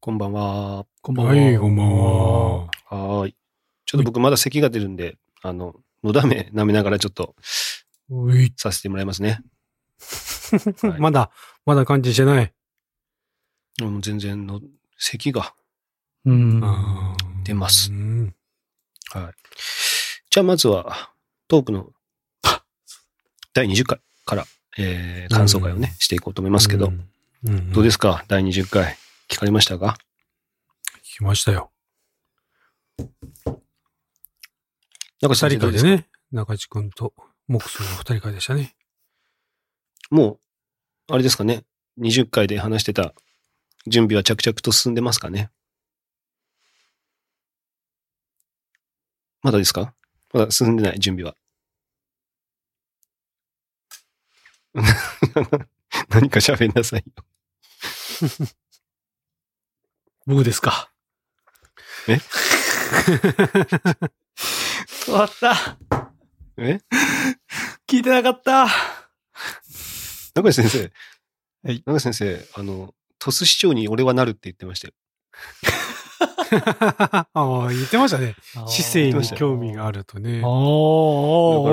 こんばんは。こんばんは。はい、こんばんは。はーい。ちょっと僕まだ咳が出るんで、あの、のだめ舐めながらちょっとおい。させてもらいますね。はいまだ、まだ感知してない。もう全然の、咳が。うん。出ますうんはい。じゃあまずは、トークの第20回から、えー、感想会をね、していこうと思いますけど、うんうんどうですか？第20回。聞かれましたか？聞きましたよ。なんか二人会でね、中地君とモクスの二人会でしたね。もう、あれですかね？20回で話してた準備は着々と進んでますかね？まだですか？まだ進んでない準備は。何か喋んなさいよ。僕ですか。え？終わった。え？聞いてなかった。中西先生。はい中西先生、あの、鳥栖市長に俺はなるって言ってましたよ。ああ、言ってましたね。市政に興味があるとねおー。おーおー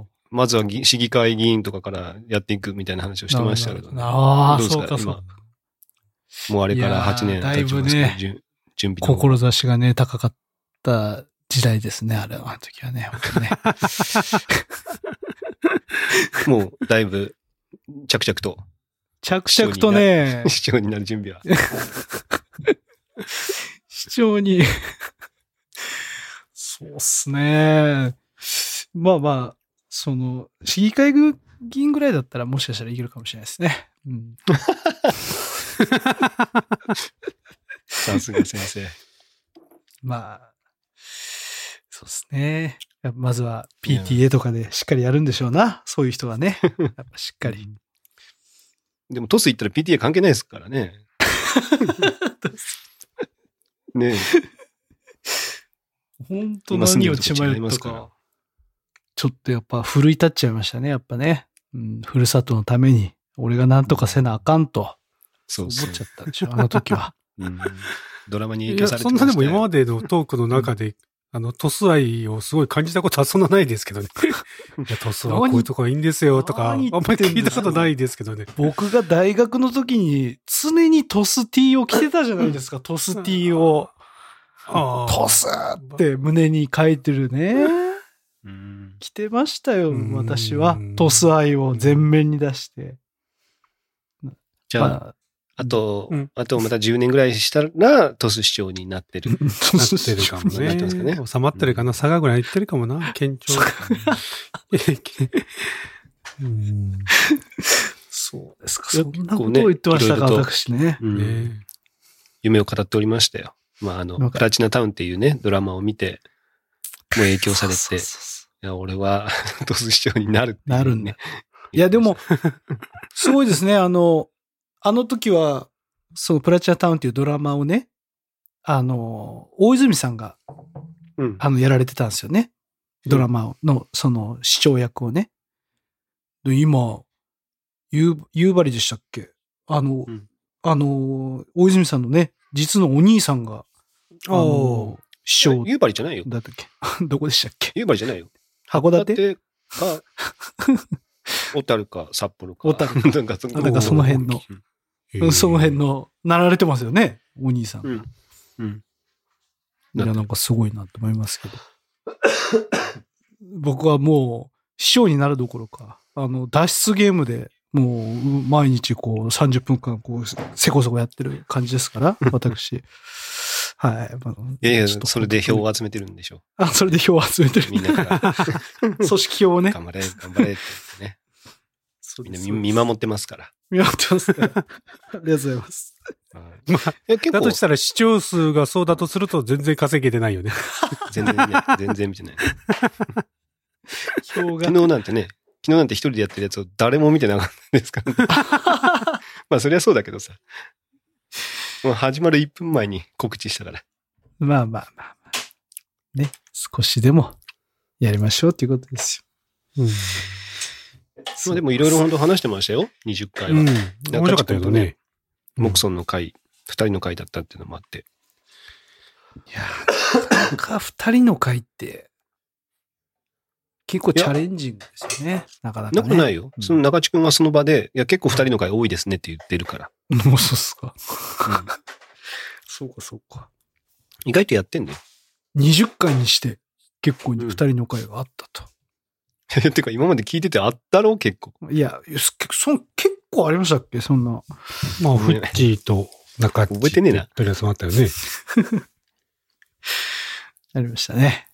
おーまずは議市議会議員とかからやっていくみたいな話をしてましたけどね。ああ、どうですか？そうか、そうか。もうあれからいやー8年経ちますけど、だいぶね準準備志がね、高かった時代ですね、あれは、あの時はね。本当にね もうだいぶ着々と着々とね、市長になる準備は。市長に、そうっすね。まあまあ、その、市議会議員ぐらいだったらもしかしたらいけるかもしれないですね。うん。さすが先生。まあ、そうですね。まずは PTA とかでしっかりやるんでしょうな。そういう人はね。やっぱしっかり。でもトス行ったら PTA 関係ないですからね。ねえ本当何を血迷ったか。ちょっとやっぱ奮い立っちゃいましたね。やっぱね。うん、ふるさとのために、俺が何とかせなあかんと。思っそうそうちゃったんでしょ、あの時は。うんドラマに影響されてそんなでも今まで。でのトークの中で、あの、トス愛をすごい感じたことはそんなないですけどね。いや、トスはこういうとこがいいんですよとか、あんまり聞いたことないですけどね。僕が大学の時に常にトス T を着てたじゃないですか、トス T を。トスって胸に書いてるね。うん着てましたよ、うん私は。トス愛を前面に出して。じゃあ、まああとうん、あとまた10年ぐらいしたらトス市長になってる。なってるかもなってますかねね。収まってるかな？佐賀ぐらい行ってるかもな。県庁。うんそうですか。そんなことを言ってましたか、ね私ね。うんね夢を語っておりましたよ。まあ、あの、プラチナタウンっていうね、ドラマを見て、もう影響されて、いそうそうそうや、俺は トス市長になるってねなるんだ。いや、でも、すごいですね。あの、あの時は、そのプラチナタウンっていうドラマをね、あの、大泉さんが、うん。あの、やられてたんですよね。ドラマの、その、市長役をね。で今、夕夕張でしたっけ？あの、うんあの、大泉さんのね、実のお兄さんが、あのお、市長夕張じゃないよ。だったっけ？どこでしたっけ？夕張じゃないよ。函館か、小樽か札幌か。小樽 なんかそあなんかその辺の、うんその辺。の、なられてますよね、お兄さん。うん。うん。いや、なんかすごいなと思いますけど。僕はもう、師匠になるどころか、あの、脱出ゲームで、もう、毎日こう、30分間、こう、せこそこやってる感じですから、私。はい。まあいやいや、ちょっとそれで票を集めてるんでしょ。あ、それで票を集めてる。みんなから、組織票をね。頑張れ、頑張れって言ってね。みんな見見守ってますから。見守ってますね。ありがとうございます。はいまあ、だとしたら視聴数がそうだとすると全然稼げてないよね。全然ね、全然見てない。票が昨。日なんてね、昨日なんて一人でやってるやつを誰も見てなかったですからね。まあそりゃそうだけどさ。もう始まる1分前に告知したから。まあまあまあまあ。ね。少しでもやりましょうっていうことですうん。まあでもいろいろ本当話してましたよ。20回は。うん。面白かったけどね。モクソンの回二人の会だったっていうのもあって。いやー、なかなか二人の会って、結構チャレンジングですよね。なかなか、ね。なくないよ。うんその中地君はその場で、いや、結構二人の会多いですねって言ってるから。もうそうっすか。うんそうか、そうか。意外とやってんだよ。20回にして、結構に二人の会があったと。てか、今まで聞いててあったろ？う結構。いや、すそ結構ありましたっけ？そんな。まあ、フッチーと中っち覚えてねえなとりあえずあったよね。ありましたね。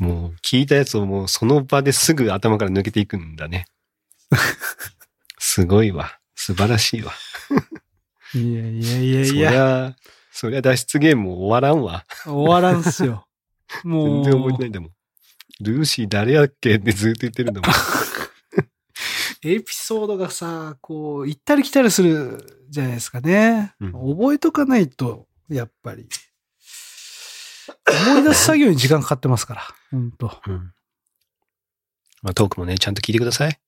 もう、聞いたやつをもうその場ですぐ頭から抜けていくんだね。すごいわ。素晴らしいわ。いやいやいやそりいや、ゃ、そりゃ脱出ゲームも終わらんわ。終わらんすよ。もう。全然覚えてないんだもん。ルーシー誰やっけってずっと言ってるんだもん。エピソードがさ、こう、行ったり来たりするじゃないですかね。うん覚えとかないと、やっぱり。思い出す作業に時間かかってますから。本当うんまあ、トークもね、ちゃんと聞いてください。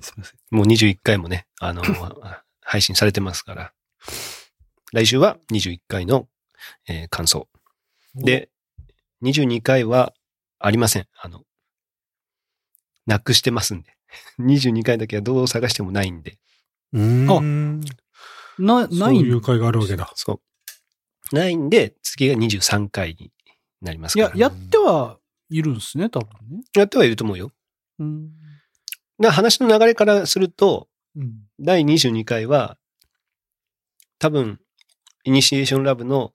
すみません。もう21回もね、あの、配信されてますから。来週は21回の、えー感想。で、22回はありません。あの、なくしてますんで。22回だけはどう探してもないんで。うーん。な、そないういう会があるわけだ。そう。ないんで、次が23回になりますいから。や、やってはいるんですね、多分ね。やってはいると思うよ。うん。な話の流れからすると、うん。第22回は、多分、イニシエーションラブの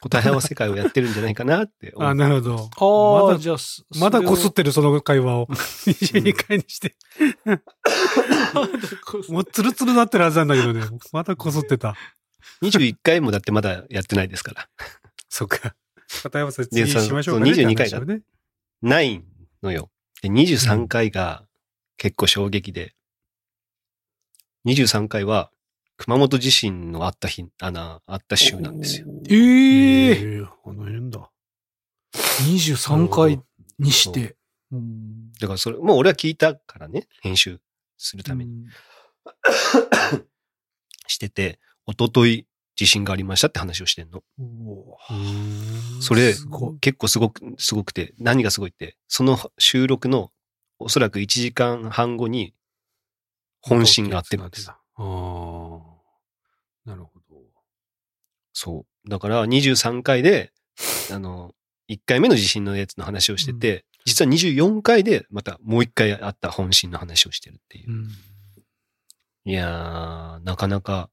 答え合わせ会をやってるんじゃないかなって思う。あ、なるほど。ああ、まだじゃあ、そまだこすっそてるその会話を 22回にして。もうツルツルなってるはずなんだけどね。まだこすってた。21回もだってまだやってないですから。そっか。片山さんで次しましょうかね。そう22回だって話をね。ないのよ。で、23回が結構衝撃で、23回は熊本地震のあった日、あの、あった週なんですよ。ええええあの辺だ。23回にして。うんだからそれ、もう俺は聞いたからね、編集するためにうん してて、一昨日地震がありましたって話をしてんの。それ。結構すごく、すごくて、何がすごいって、その収録のおそらく1時間半後に本心があってるんです。ああ。なるほど。そう。だから23回で、あの、1回目の地震のやつの話をしてて、実は24回でまたもう1回あった本心の話をしてるっていうう。んいやー、なかなか、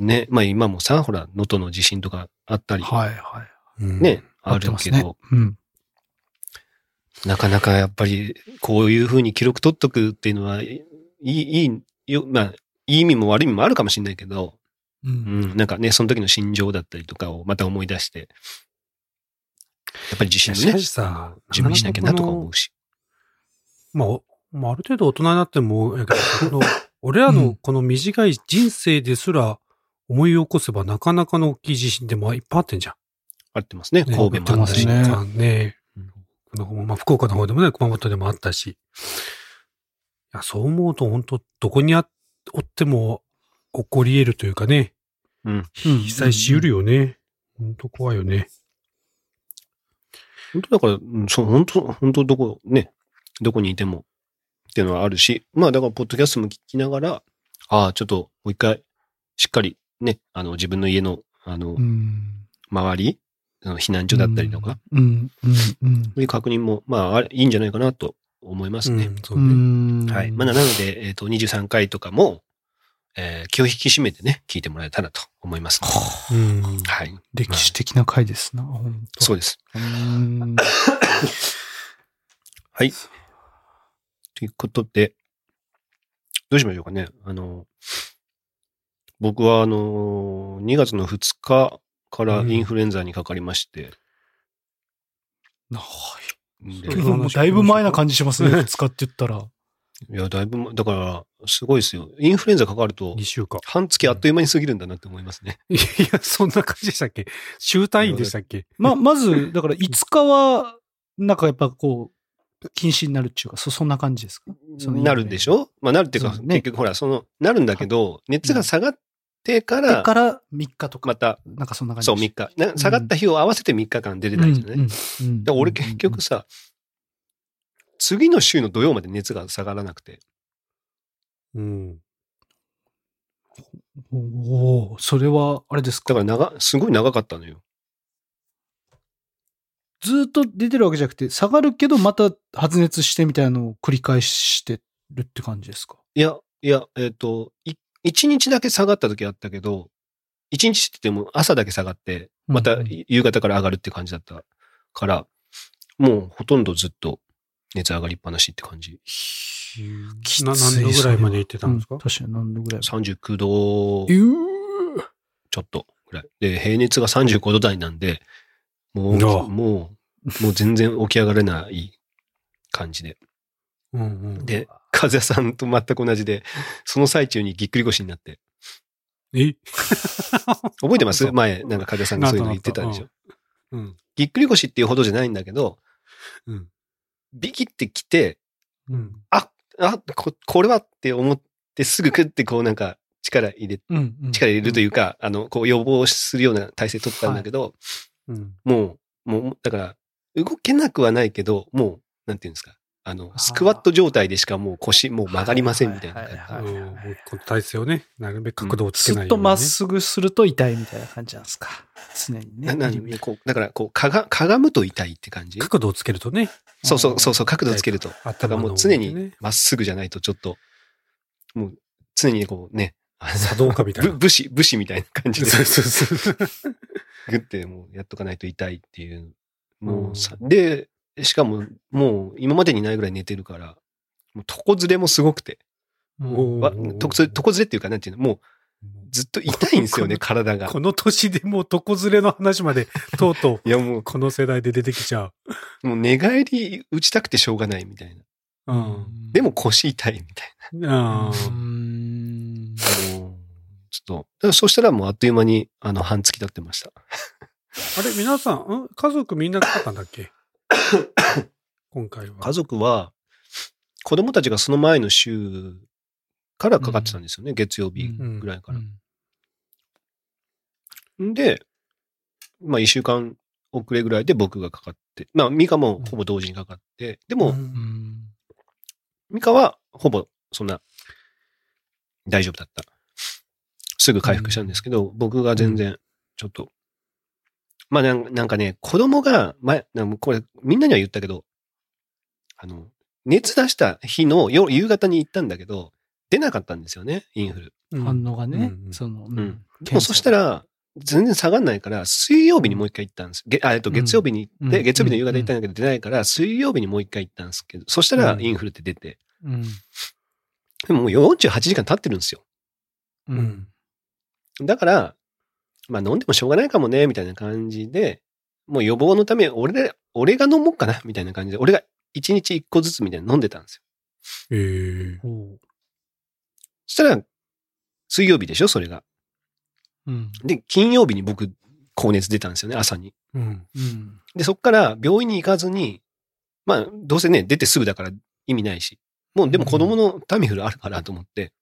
ね、まあ今もさ、ほら、能登の地震とかあったり、はいはい。うんね、あるけど、うん。なかなかやっぱり、こういうふうに記録取っとくっていうのは、いい、いい、よ、まあ、いい意味も悪い意味もあるかもしれないけど、う。うんん、なんかね、その時の心情だったりとかをまた思い出して、やっぱり地震のね準備しなきゃなとか思うし。まあ、おまあ、ある程度大人になっても、俺らうんのこの短い人生ですら思い起こせばなかなかの大きい地震でもいっぱいあってんじゃん。あってますね。ね神戸もあったし。ねまあ福岡の方でもね、熊本でもあったし。いや、そう思うと本当どこにあおっても起こり得るというかね、うん。被災しうるよね。本当怖いよね。本当だから、うんそう、本当本当どこ、ね、どこにいてもっていうのはあるし、まあだから、ポッドキャストも聞きながら、ああ、ちょっともう一回、しっかりね、あの、自分の家の、あの、うん。周り、あの避難所だったりとか、うん。うん。うんそういう確認も、まあ、いいんじゃないかなと思いますね。ね。ん。はい。まあ、なので、えっ、と、23回とかも、えー気を引き締めてね、聞いてもらえたらと思います、うん。はい。歴史的な回ですな、本当そうです。うん。はい。ということで、どうしましょうかね。あの、僕は、あの、2月の2日からインフルエンザにかかりまして、うもうだいぶ前な感じしますね、使って言ったら。いや、だいぶま、だから、すごいですよ。インフルエンザかかると2、週間。半月あっという間に過ぎるんだなって思いますね。いや、そんな感じでしたっけ？週単位でしたっけ？ま、まず、だから5日は、なんかやっぱこう、禁止になるっていうか、そ、そんな感じですか？なるんでしょ？まあ、なるっていうか、ね。結局ほら、その、なるんだけど、熱が下がってから、から3日とか。また、なんかそんな感じそう、3日。下がった日を合わせて3日間出てないじゃない、うん、俺結局さ、次の週の土曜まで熱が下がらなくて。うん。おおそれは、あれですか？だから長、すごい長かったのよ。ずっと出てるわけじゃなくて、下がるけどまた発熱してみたいなのを繰り返してるって感じですか？いや、いや、えっ、ー、と、1一日だけ下がった時あったけど、一日って言っても朝だけ下がって、また夕方から上がるって感じだったから、もうほとんどずっと熱上がりっぱなしって感じ。きな何度ぐらいまで行ってたんですか、うん、確かに何度ぐらい ?39 度、ちょっとぐらい。で、平熱が35度台なんで、もう、もう、もう全然起き上がれない感じで。うんうん、で、和也さんと全く同じで、その最中にぎっくり腰になって。え？覚えてます？前、なんか和也さんがそういうの言ってたでしょ。うん。ぎっくり腰っていうほどじゃないんだけど、うん。ビキってきて、うん。あ、こ、これはって思ってすぐクってこうなんか力入れ、うんうん力入れるというか、あの、こう予防するような体勢取ったんだけど、うん。もう、もう、だから、動けなくはないけど、もう、なんていうんですか。あのスクワット状態でしかもう腰、もう曲がりませんみたいなもうこの体勢をね、なるべく角度をつけずっないように、ね。とまっすぐすると痛いみたいな感じなんですか？常にね。な何こう、だから、こう、かが、かがむと痛いって感じ？角度をつけるとね。そうそう、そうそう、角度つけると。だからもう常にねまっすぐじゃないとちょっと、もう常にこうね、茶道家みたいな ぶ武士、武士みたいな感じで、そうそうそう。グってもうやっとかないと痛いっていう。もうさ、で、しかももう今までにないぐらい寝てるから、もう床ずれもすごくて。おわー床ずれ床ずれっていうかなんていうの、もうずっと痛いんですよね、体が。この年でもう床ずれの話まで、とうとう、いやもこの世代で出てきちゃう。う、もう寝返り打ちたくてしょうがないみたいな。うん。でも腰痛いみたいあうん。ちょっと、だからそしたらもうあっという間に、あの、半月経ってました。あれ、皆さん、ん？家族みんなかかったんだっけ？今回は。家族は、子供たちがその前の週からかかってたんですよね、月曜日ぐらいから。ん。で、まあ一週間遅れぐらいで僕がかかって、まあミカもほぼ同時にかかって、でも、うん。うんミカはほぼそんな大丈夫だった。すぐ回復したんですけど、僕が全然ちょっと、まあなんなんかね、子供が、前、なんかこれみんなには言ったけど、あの、熱出した日の夜夕方に行ったんだけど、出なかったんですよね、インフル。うん反応がねう、んその、ううん。でもそしたら、ら、全然下がんないから、水曜日にもう一回行ったんです。げあえっと、月曜日に行って、うん月曜日の夕方行ったんだけど出ないから、水曜日にもう一回行ったんですけど、そしたらうんインフルって出て、うん。でももう48時間経ってるんですよ。う。うんん。だから、まあ飲んでもしょうがないかもね、みたいな感じで、もう予防のため、俺で、俺が飲もうかな、みたいな感じで、俺が1日1個ずつみたいなの飲んでたんですよ。ええほそしたら、水曜日でしょ、それが。ううん。で、金曜日に僕、高熱出たんですよね、朝に。うん。うん。で、そっから病院に行かずに、まあ、どうせね、出てすぐだから意味ないし、もうでも子供のタミフルあるからと思って、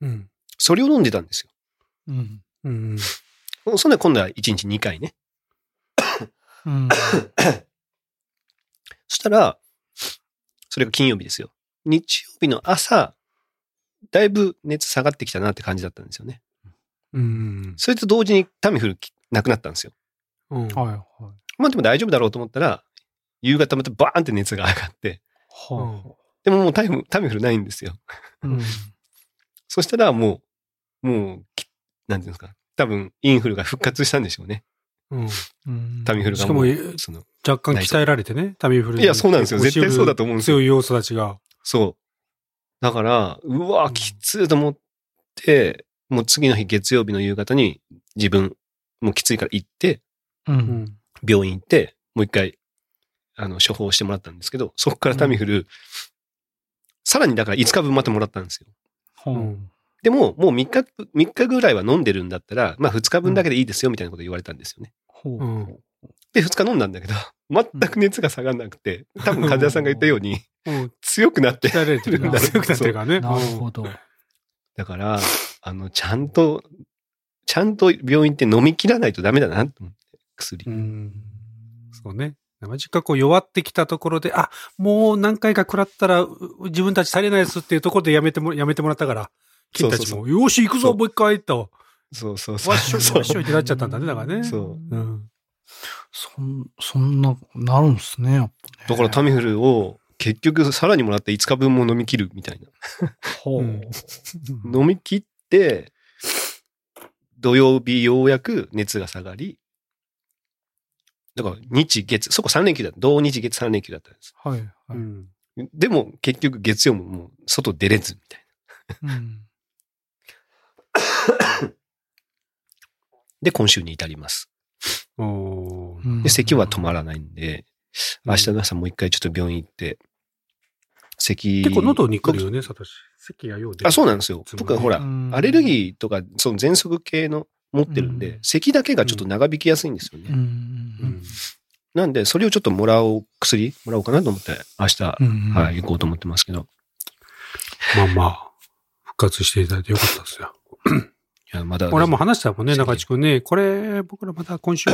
うん。それを飲んでたんですよ。うん。うん。そんで今度は1日2回ね。うん。そしたら、それが金曜日ですよ。日曜日の朝、だいぶ熱下がってきたなって感じだったんですよね。うん。それと同時にタミフルなくなったんですよ。うん。はいはい。まあでも大丈夫だろうと思ったら、夕方またバーンって熱が上がって、はでももうタイムタミフルないんですよ。あ。うん。そしたらもう、もう、きなんていうんですか？多分、インフルが復活したんでしょうね。うん。うんタミフルがもう。しかもその若干鍛えられてね、タミフルいやそうなんですよ絶対そうだと思うんですよ強い要素たちが。そう。だから、うわ、うんきついと思って、もう次の日月曜日の夕方に自分、もうきついから行って、う。うんん。病院行って、もう一回、あの、処方してもらったんですけど、そこからタミフル、さらにだから5日分またもらったんですよ。ほう。でも、もう3日、3日ぐらいは飲んでるんだったら、まあ2日分だけでいいですよ、みたいなこと言われたんですよね。ほう。うん。で、2日飲んだんだけど、全く熱が下がらなくて、多分、患者さんが言ったように、うん。強くなってるるんだろう強くなってるからね。なるほど。だから、あの、ちゃんとちゃんと病院って飲み切らないとダメだなと思って、薬。うん。そうね。生実家こう弱ってきたところで、あ、もう何回か食らったらう自分たち足りないですっていうところでやめても、やめてもらったから、金たちそうも、よし行くぞ、もう一回と、そうそうそう。わっしょい、そうわっしょいってなっちゃったんだね、だからね。そううん。そん、そんな、なるんですね、やっぱね。だからタミフルを結局さらにもらって5日分も飲み切るみたいな。ほう。うん飲み切って、土曜日ようやく熱が下がり、だから日月、そこ3連休だった。同日月3連休だったんです。はい。はい。うん。でも結局月曜ももう外出れずみたいな。うん。で、今週に至ります。で、咳は止まらないんで、明日の朝もう一回ちょっと病院行って、咳。結構喉に来るよね、サトシ。咳がよう出るあ、そうなんですよ僕はほら、うんアレルギーとか、その喘息系の持ってるんで、うん咳だけがちょっと長引きやすいんですよね。うん。なんで、それをちょっともらおう、薬もらおうかなと思って、明日、うん。はい、行こうと思ってますけど。まあまあ、復活していただいてよかったですよ。いや、まだ。俺はもう話したもんね、中地君ね。これ、僕らまた今週、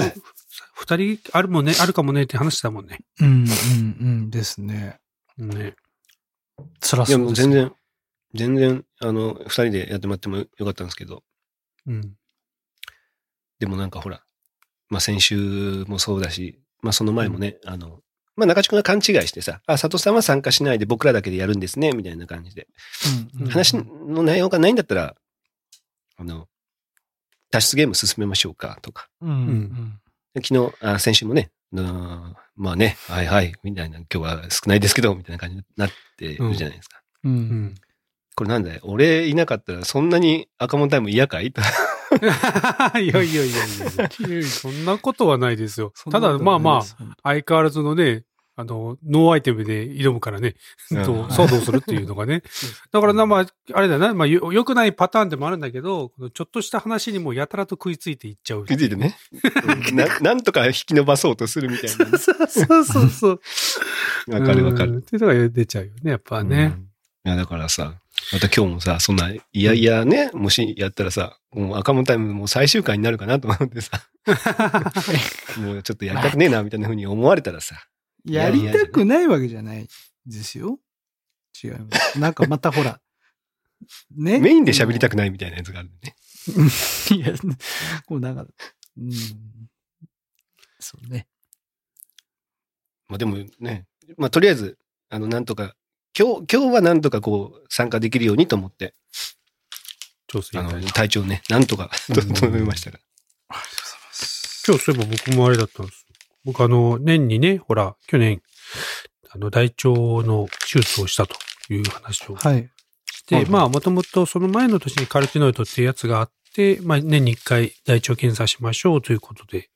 二人あるもんね、あるかもねって話したもんね。うん。うん。うん。ですね。ね。辛そうです。もう全然、全然、あの、二人でやってもらってもよかったんですけど、うん。でもなんかほら、まあ先週もそうだし、まあその前もね、あの、まあ中地君が勘違いしてさ、あ、佐藤さんは参加しないで僕らだけでやるんですね、みたいな感じで。うん。うん話の内容がないんだったら、あの、脱出ゲーム進めましょうか、とか。うん。うん。で昨日、あ先週もね、うんまあね、はいはい、みたいな、今日は少ないですけど、みたいな感じになってるじゃないですか。う。うんん。これなんだよ、俺いなかったらそんなに赤門タイム嫌かい？と いやいやいやいやいやそんなことはないですよ。ただ、まあまあ、あ。相変わらずのね、あの、ノーアイテムで挑むからね、うん と、騒動するっていうのがね。だからな、まあ、あれだな、まあ、よ良くないパターンでもあるんだけど、ちょっとした話にもやたらと食いついていっちゃう。気づいてね。う んななんとか引き伸ばそうとするみたいなね。そうそうそうそう。わかるわかる。うんっていうのが出ちゃうよね、やっぱね。うんいや、だからさ、また今日もさ、そんな、いやいやね、もしやったらさ、もう赤門タイムもう最終回になるかなと思ってさ、もうちょっとやりたくねえな、みたいな風に思われたらさ、やりたくないわけじゃないですよ。違います。なんかまたほら、ね？メインで喋りたくないみたいなやつがあるんでね。いや、こうなんか、うん。そうね。まあでもね、まあとりあえず、あの、なんとか、今日、今日はなんとかこう、参加できるようにと思って、あの、調整いただいて体調ね、なんとかうん 整えましたから。ありがとうございます。今日そういえば僕もあれだったんです。僕あの、年にね、ほら、去年、あの、大腸の手術をしたという話をはい。して、まあ、もともとその前の年にカルテノイドっていうやつがあって、まあ、年に一回大腸検査しましょうということで、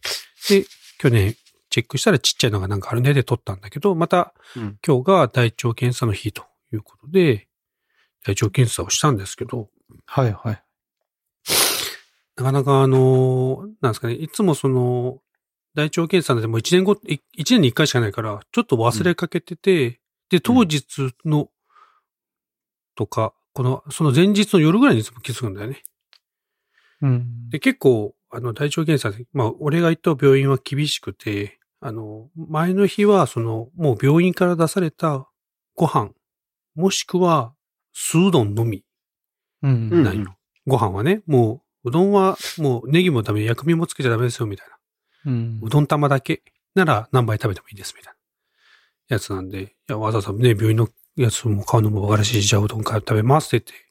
で、去年チェックしたらちっちゃいのがなんかあるねで取ったんだけど、またうん。今日が大腸検査の日ということで、大腸検査をしたんですけど、はいはい。なかなかあの、なんですかね、いつもその、大腸検査でも1年後、い一年に1回しかないから、ちょっと忘れかけてて、で、当日の、とか、この、その前日の夜ぐらいにいつも気づくんだよね。うん。で、結構、あの、大腸検査で、まあ、俺が行った病院は厳しくて、あの、前の日は、その、もう病院から出されたご飯、もしくは、酢うどんのみうん。うんなんよ。ご飯はね、もう、うどんはもうネギもダメ、薬味もつけちゃダメですよ、みたいな。うんうどん玉だけなら何杯食べてもいいです、みたいな。やつなんで、いや、わざわざね、病院のやつも買うのもわからしいし、じゃあうどん買って食べますって言って、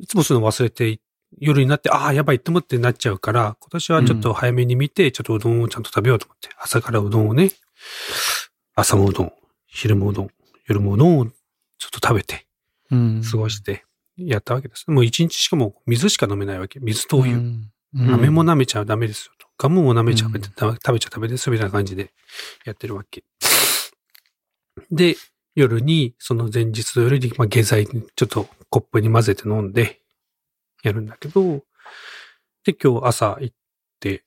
いつもそういうの忘れて、夜になって、ああ、やばいって思ってなっちゃうから、今年はちょっと早めに見て、ちょっとうどんをちゃんと食べようと思って、朝からうどんをね、朝もうどん、昼もうどん、夜もうどんをちょっと食べて、うん。過ごして、やったわけです。もう一日しかも水しか飲めないわけ。水とお湯。うん。飴も舐めちゃダメですよと。ガムも舐めちゃうん食べちゃダメですよみたいな感じでやってるわけ。で、夜に、その前日の夜に、まあ、下剤ちょっとコップに混ぜて飲んで、やるんだけど、で、今日朝行って、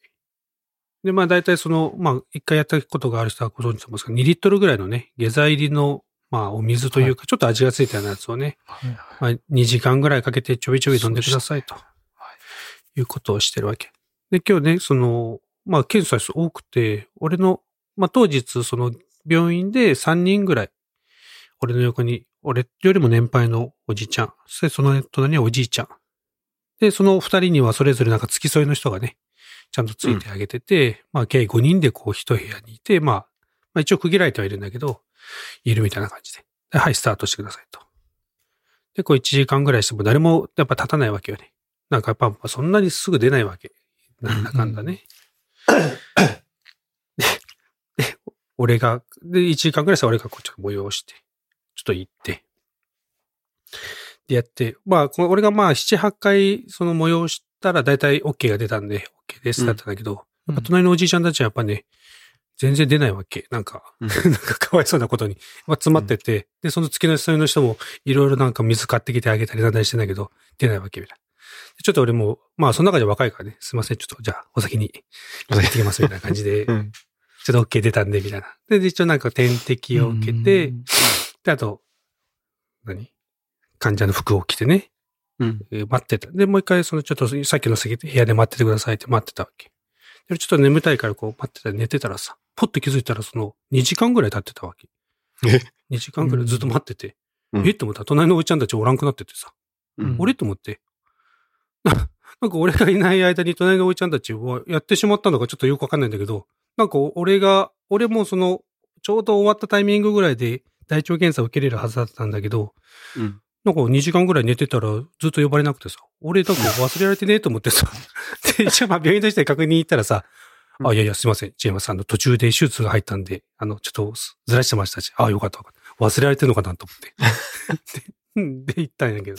で、まあ大体その、まあ一回やったことがある人はご存知と思うんですけど、2リットルぐらいのね、下剤入りの、まあお水というか、ちょっと味がついたようなやつをね、はいはいまあ2時間ぐらいかけてちょびちょび飲んでくださいと。いうことをしてるわけ。で、今日ね、その、まあ、検査数多くて、俺の、まあ、当日、その、病院で3人ぐらい、俺の横に、俺よりも年配のおじちゃん、そしてその隣にはおじいちゃん。で、その二人にはそれぞれなんか付き添いの人がね、ちゃんとついてあげてて、まあ、計5人でこう一部屋にいて、まあ、まあ一応区切られてはいるんだけど、いるみたいな感じで。ではい、スタートしてくださいと。で、こう1時間ぐらいしても誰もやっぱ立たないわけよね。なんかやっぱそんなにすぐ出ないわけ。なんだかんだね。で、で俺が、で、1時間ぐらいしたら俺がこっと催して、ちょっと行って、でやって、まあ、この俺がまあ7、8回その催したら大体 OK が出たんで、OK ですだったんだけど、やっぱ隣のおじいちゃんたちはやっぱね、全然出ないわけ。なんか、うん なんかかわいそうなことに。まあ、詰まってて、で、その月の下の人もいろいろなんか水買ってきてあげたりなんだりしてんだけど、出ないわけみたいちょっと俺も、まあ、その中で若いからね、すいません、ちょっと、じゃあ、お先に行ってきます、みたいな感じで、うん。ちょっと OK 出たんで、みたいな。で、で一応なんか点滴を受けて、で、あと、何？患者の服を着てね、うん。えー待ってた。で、もう一回、そのちょっとさっきの席部屋で待っててくださいって待ってたわけ。で、ちょっと眠たいからこう待ってたら寝てたらさ、ポッと気づいたらその2時間ぐらい経ってたわけ。え ?2 時間ぐらいずっと待ってて。うんえ？って思ったら隣のおじちゃんたちおらんくなっててさ、うん俺？と思って。な なんか俺がいない間に隣のおじちゃんたちはやってしまったのかちょっとよくわかんないんだけど、なんか俺が、俺もその、ちょうど終わったタイミングぐらいで大腸検査を受けれるはずだったんだけど、うん。なんか2時間ぐらい寝てたらずっと呼ばれなくてさ、俺だから忘れられてねえと思ってさ、で、一応まあ病院として確認行ったらさ、うんあ、いやいや、すいません、違います。あの、途中で手術が入ったんで、あの、ちょっとずらしてましたし、あ、よかったよかった。忘れられてるのかなと思って。で、うん で、行ったんやけど。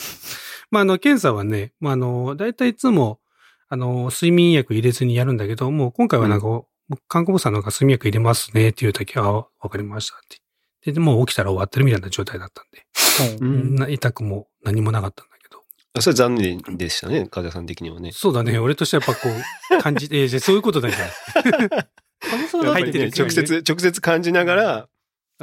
まあ、あの、検査はね、まあ、あの、だいたいいつも、あの、睡眠薬入れずにやるんだけど、もう今回はなんか、看護婦さんのが睡眠薬入れますねっていう時は、あわかりましたって。で、でもう起きたら終わってるみたいな状態だったんで。うんな痛くも何もなかったんだけど。あそれ残念でしたね、風さん的にはね。そうだね。俺としてはやっぱこう、感じて、えーじゃあそういうことだじそうだってやっぱりね、直接、直接感じながら。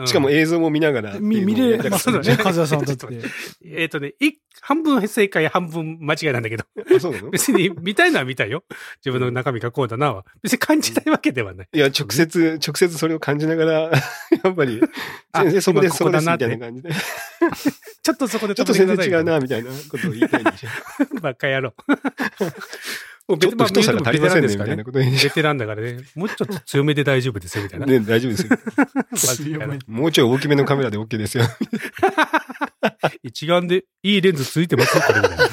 しかも映像も見ながら。見見れ ますよね、風谷さんだって？えっ、とね、い半分正解、半分間違いなんだけど、あそうなの？別に見たいのは見たいよ。自分の中身がこうだなは。別に感じたいわけではない。いや、直接、直接それを感じながら、やっぱり、あ先生そこでそこです、みここだなってたいな感じで。ちょっとそこでちょっと止めてください先生違うな、みたいなことを言いたいんでしょ。バカ野郎。もうちょっと太さが足りませんね、みたいな。こベテランだからね。もうちょっと強めで大丈夫ですよ、みたいな。ね、大丈夫ですよ。もうちょい大きめのカメラで OK ですよ。一眼でいいレンズついてますよ、これみたいな。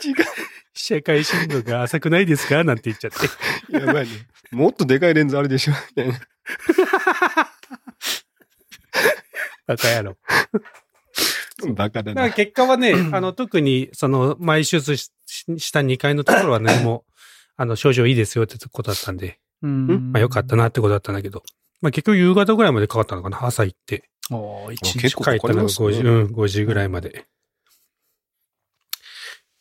一眼社会進路が浅くないですか？なんて言っちゃって。やばいね。もっとでかいレンズあるでしょ、みたいな。バカ野郎。バカだな。だから結果はね、あの、特に、その、毎手術しした2回のところは何も、あの、症状いいですよってことだったんで、うんまあよかったなってことだったんだけど、まあ結局夕方ぐらいまでかかったのかな、朝行って。ああ、一日帰ったのがかかりますね5時、うん、5時ぐらいまで。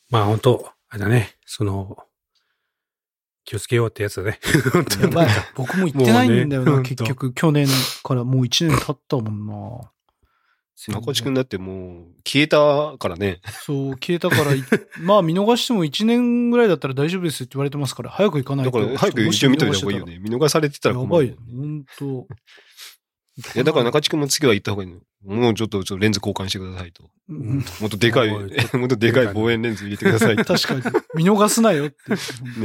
まあ本当あれだね、その、気をつけようってやつだね。僕も行ってないんだよな、ね結局。去年からもう一年経ったもんな。中地君だってもう、消えたからね。そう、消えたからい、まあ見逃しても1年ぐらいだったら大丈夫ですって言われてますから、早く行かないと。だから、早く一応見といた方がいいよね。見逃されてたら困るやばいよ。本当いや、だから中地君も次は行った方がいいの。もうちょっとちょっとレンズ交換してくださいと。うんもっとでかい、もっとでかい望遠レンズ入れてくださいと。確かに。見逃すなよって。ね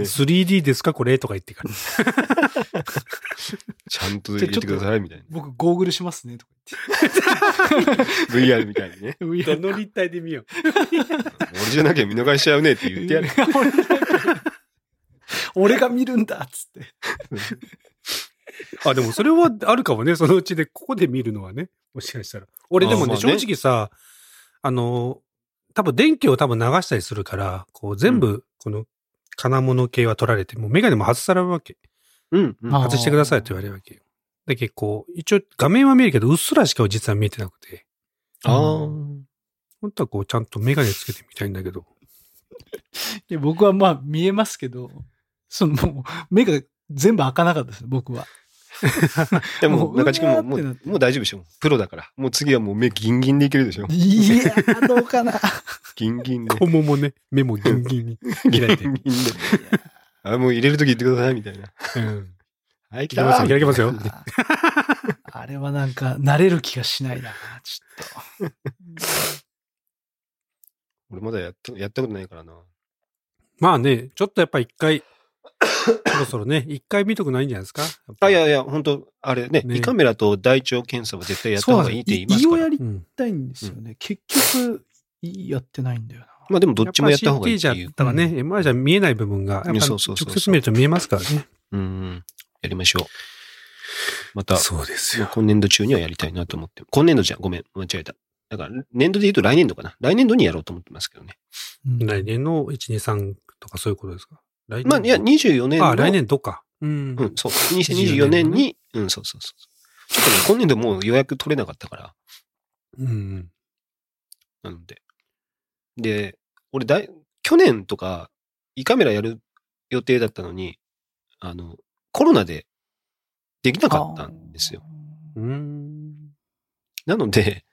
3D ですか？これとか言ってから。ちゃんと入れてくださいみたいな。僕、ゴーグルしますね、とか VR みたいにね。言って。いやどの立体で見よう。俺じゃなきゃ見逃しちゃうねって言ってやる。俺が見るんだっつって。あ、でもそれはあるかもね。そのうちで、ここで見るのはね。もしかしたら。俺でもね、ね正直さ、あの、多分電気を多分流したりするから、こう全部、この金物系は取られて、もうメガネも外されるわけ。うん。うんあ外してくださいって言われるわけよ。で、結構、一応画面は見えるけど、うっすらしか実は見えてなくて、ああ。本当はこう、ちゃんとメガネつけてみたいんだけど。いや僕はまあ見えますけど、そのもう目が全部開かなかったです、僕は。でも、中地君ももうもう大丈夫でしょ。プロだから。もう次はもう目ギンギンでいけるでしょ。いやー、どうかな。ギンギンで。肛門もね、目もギンギンにギ 開いて。ンギンで。あ、もう入れるとき言ってください、みたいな。うん。はい、来いけますたよ、開けますよ。あれはなんか、慣れる気がしないな、ちょっと。俺まだやった、やったことないからな。まあね、ちょっとやっぱ一回、そろそろね、一回見とくないんじゃないですか？あ、いやいや、本当あれね、ね胃カメラと大腸検査は絶対やった方がいいって言いますから。胃をやりうん。たいんですよね。結局、胃やってないんだよな。まあでもどっちもやった方がいいっていう CT じゃったらね、MR じゃ見えない部分が、直接見ると見えますからね。うん。やりましょう。また、そうですよ。今年度中にはやりたいなと思って。今年度じゃん、ごめん、間違えた。だから、年度で言うと来年度かな。来年度にやろうと思ってますけどね。うん来年の1、2、3とかそういうことですか？来年まあ、いや、24年の。あ、来年度か。うん。うん、そう。2024年に、うん、そうそうそう。ちょっとね、今年度もう予約取れなかったから。うん。なので。で、俺だい、去年とか、胃カメラやる予定だったのに、あの、コロナでできなかったんですよ。うん。なので、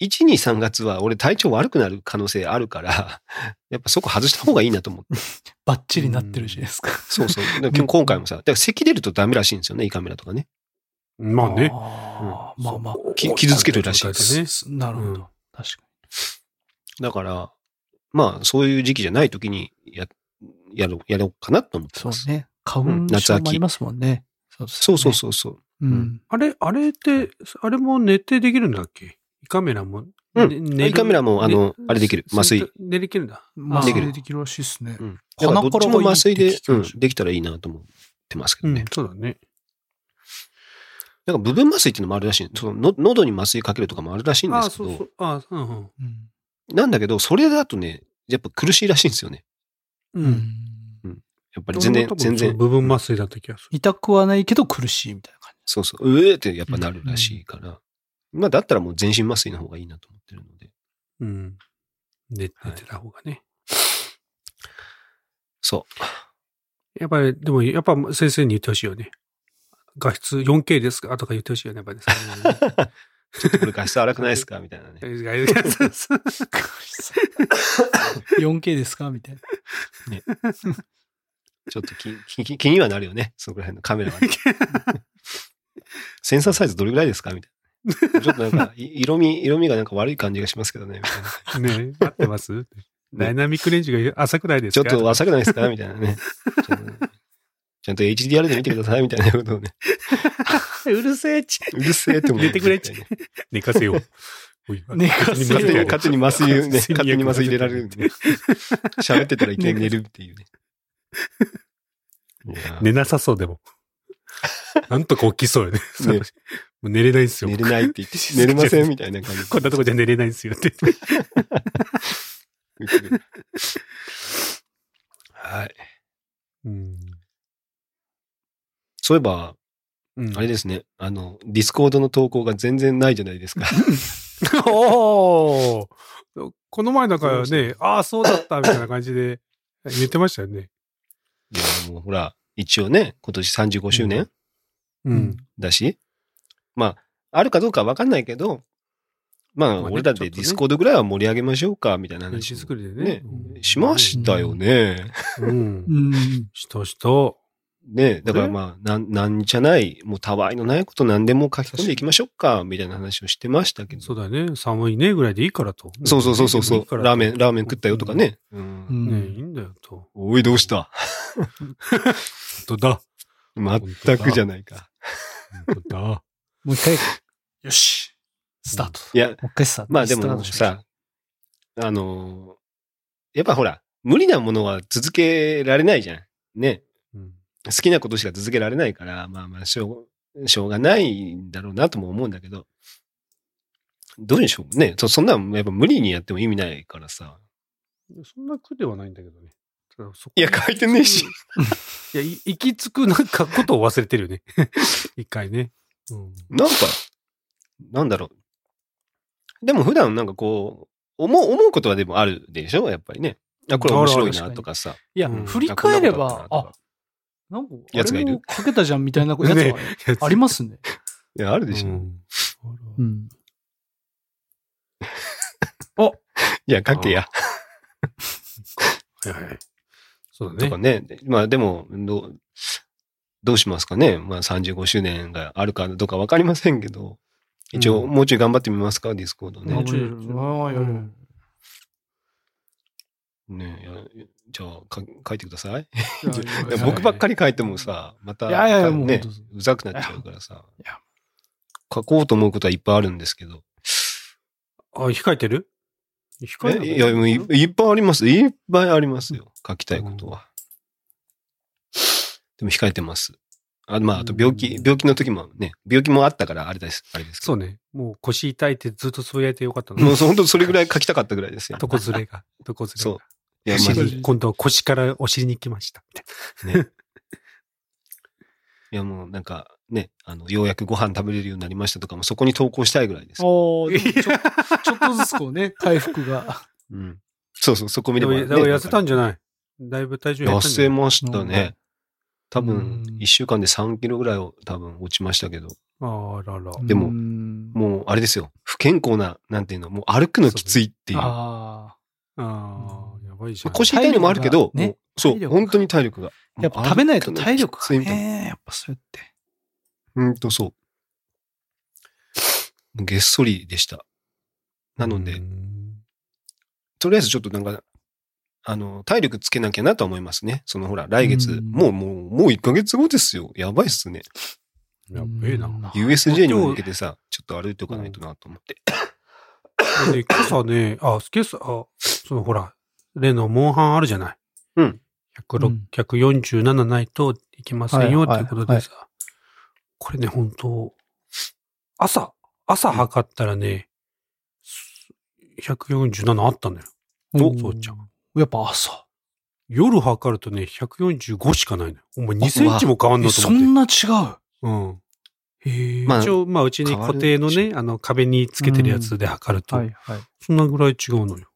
1、2、3月は俺体調悪くなる可能性あるから、やっぱそこ外した方がいいなと思って。バッチリなってるじゃないですか。そうそう。今回もさ、だから咳出るとダメらしいんですよね、胃カメラとかね。まあね。あーまあまあ。き傷つけるらしいですね。すなるほど。うん確かだから、まあ、そういう時期じゃない時にや、やろう、やろうかなと思ってに。そます。うね。花粉夏秋症もありますもんね。そうですねそうそうそうそう。うん。あれ、あれって、あれも寝てできるんだっけ？胃カメラも。うん胃カメラもあのねあれできる麻酔。寝できるんだ。まあ、できるできるらしいですねう。ん。だからどっちも麻酔で、うん、できたらいいなと思ってますけうんどね。、そうだね。なんか部分麻酔っていうのもあるらしい。そのの喉に麻酔かけるとかもあるらしいんでああ、すけど、そうそう。ああ、うんうん。うんなんだけど、それだとね、やっぱ苦しいらしいんですよね。う。うんん。やっぱり全然全然部分麻酔だった気がする。痛くはないけど苦しいみたいな感そうそう、うえーってやっぱなるらしいから、まあだったらもう全身麻酔の方がいいなと思ってるので。うん。寝はい寝てた方がね。そう。やっぱり、でも、やっぱ先生に言ってほしいよね。画質 4K ですか？とか言ってほしいよね、やっぱりね。ちょっとこれ画質荒くないですか？みたいなね。じ。4K ですか？みたいな。ちょっと気 気気にはなるよね。そこら辺のカメラは、ね。センサーサイズどれぐらいですか？みたいな。ちょっとなんか、い 色味、色味がなんか悪い感じがしますけどね。みたいな。ね合ってます？ダイナミックレンジが浅くないですちょっかと浅くないですか？みたいなね。ち ゃんと HDR で見てくださいみたいなことをね。うるせえち。うるせえって思う。入れてくれっち寝かせよう。寝かせよう勝手に、麻酔ね、勝手に麻酔入れられるんでね。喋ってたらいきなり寝るっていうね。寝なさそうでも。なんとか起きそうよね。ね寝れないんですよ。寝れないって言って、寝れませんみたいな感じで。こんなとこじゃ寝れないんですよって。言ってくるはい。うん。そういえば、うんあれですね。あの、ディスコードの投稿が全然ないじゃないですか。おーこの前なんかそうね、ああ、そうだったみたいな感じで言ってましたよね。いや、もうほら、一応ね、今年35周年うん。だし、まあ、あるかどうかわかんないけど、まあ、俺らでディスコードぐらいは盛り上げましょうか、みたいな練話作りでねしましたよね。うんう。ん。したした。ねだからえまあ、なん、なんじゃない、もうたわいのないこと何でも書き込んでいきましょうか、みたいな話をしてましたけど。そうだよね。寒いねぐらいでいいからと。そうそうそうそうラーメン、ラーメン食ったよとか。ね。うんうんねいいんだよと。おい、どうした？本当だ。全くじゃないか。本当だ。もう一回、よし。スタート。いや、もう一回スタート。まあでもさ、あのーやっぱほら、無理なものは続けられないじゃん。ね。うん好きなことしか続けられないから、まあまあ、しょう、しょうがないんだろうなとも思うんだけど、どうでしょうね。そそんなんやっぱ無理にやっても意味ないからさ。そんな苦ではないんだけどね。いや、書いてねえし。いや、い行き着くなんかことを忘れてるよね。一回ね。うん。なんか、なんだろう。でも普段なんかこう、思う、思うことはでもあるでしょ？やっぱりね。あ、これ面白いなとかさ。いや、うん振り返ればあか、なんか、やつがいる？あれもかけたじゃんみたいな やつはねありますね。いや、あるでしょ。うんうん。いや、かけや。はいはい。そうだとかね。まあでも、どう、どうしますかね。まあ35周年があるかどうかわかりませんけど、一応うんもうちょい頑張ってみますか、ディスコードねもう。ちょいああ、やる。ねいやじゃあか書いてください。僕ばっかり書いてもさ、また、いやいやもうねうざくなっちゃうからさ。書こうと思うことはいっぱいあるんですけど。あ、控えてる？控えてる？えいや、もういいっぱいあります。いっぱいありますよ。書きたいことは。でも控えてます。あまあ、あと病気、うん病気の時もね、病気もあったからあれです。あれですけどそうね。もう腰痛いってずっとつぶやいてよかったの。もう本当それぐらい書きたかったぐらいですよ。床ずれが。床ずれが。そういや、おまあ、尻今度腰からお尻に来ました。みたいね。いや、もうなんかね、あの、ようやくご飯食べれるようになりましたとかもそこに投稿したいぐらいです。おちょちょっとずつこうね、回復が。うん。そうそう、そこ見な。れば、ね。でもだから痩せたんじゃないだいぶ体重減痩ったんじゃない？せましたね。多う分ん、一週間で3キロぐらいを多分落ちましたけど、あらら。でもうんもうあれですよ。不健康な、なんていうの、もう歩くのきついっていう。あああ、やばいじゃん。腰痛いのもあるけど、ねそう、本当に体力が。あ。やっぱ食べないと体力がね、やっぱそうやって。うんとそう。もうげっそりでした。なので、うんとりあえずちょっとなんか、あの、体力つけなきゃなとは思いますね。そのほら、来月、うんもうもう、もう1ヶ月後ですよ。やばいっすね。やっべえな。うん USJ に向けてさ、ちょっと歩いておかないとなと思って。で、今朝ね、あ、今朝、あ、そのほら、例のモンハンあるじゃない。うん。106うん147ないといけませんよはいっていうことでさ。これね、本当朝、朝測ったらね、147あったんだよ。おそうちゃん。やっぱ朝。夜測るとね、145しかないのよ。お前2センチも変わんえのと思って。そんな違う？うん。へえ。まあ一応、まあ、うちに固定のね、あの、壁につけてるやつで測ると、はいはい。そんなぐらい違うのよ。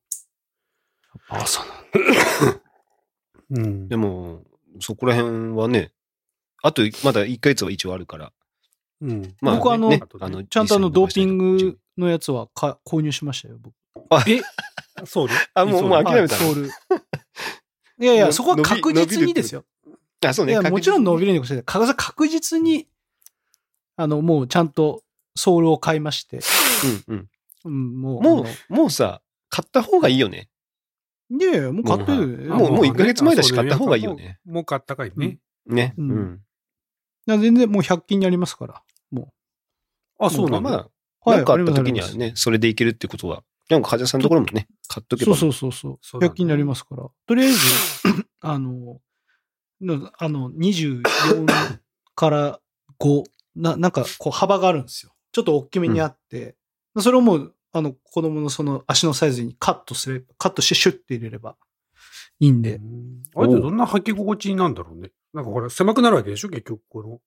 朝なんだ。うん。でも、そこら辺はね、あと、まだ1ヶ月は一応あるから。うん。まあ、僕あのねあのちゃんとあの、ドーピングのやつはか購入しましたよ、僕。そうね。あもうもう諦めたはいソール。いやいのや、そこは確実にですよ。あ、そうね。いや、もちろん伸びる。るに越して確実に、あの、もうちゃんとソールを買いまして。うんうん。うん、もう。もう、もうさ、買った方がいいよね。う。いやいや、もう買ってるよ。もうもうい一ヶ月前だし買った方がいいよね。もう買ったかいね。ね。ううん全然もう100均にありますから。もあ、そうまあなんだ。う。まあ、なんかあった時にはね、それでいけるってことは、なんか、かじさんのところもね、買っとけば。そうそうそうそう。そうだね100均になりますから。とりあえず、あの、のあの、24から5、な、なんか、こう、幅があるんですよ。ちょっと大きめにあって、それをもう、あの、子供のその足のサイズにカットすれば、カットしてシュッて入れればいいんで。あれってどんな履き心地になんだろうね。なんかほら、狭くなるわけでしょ？結局、この、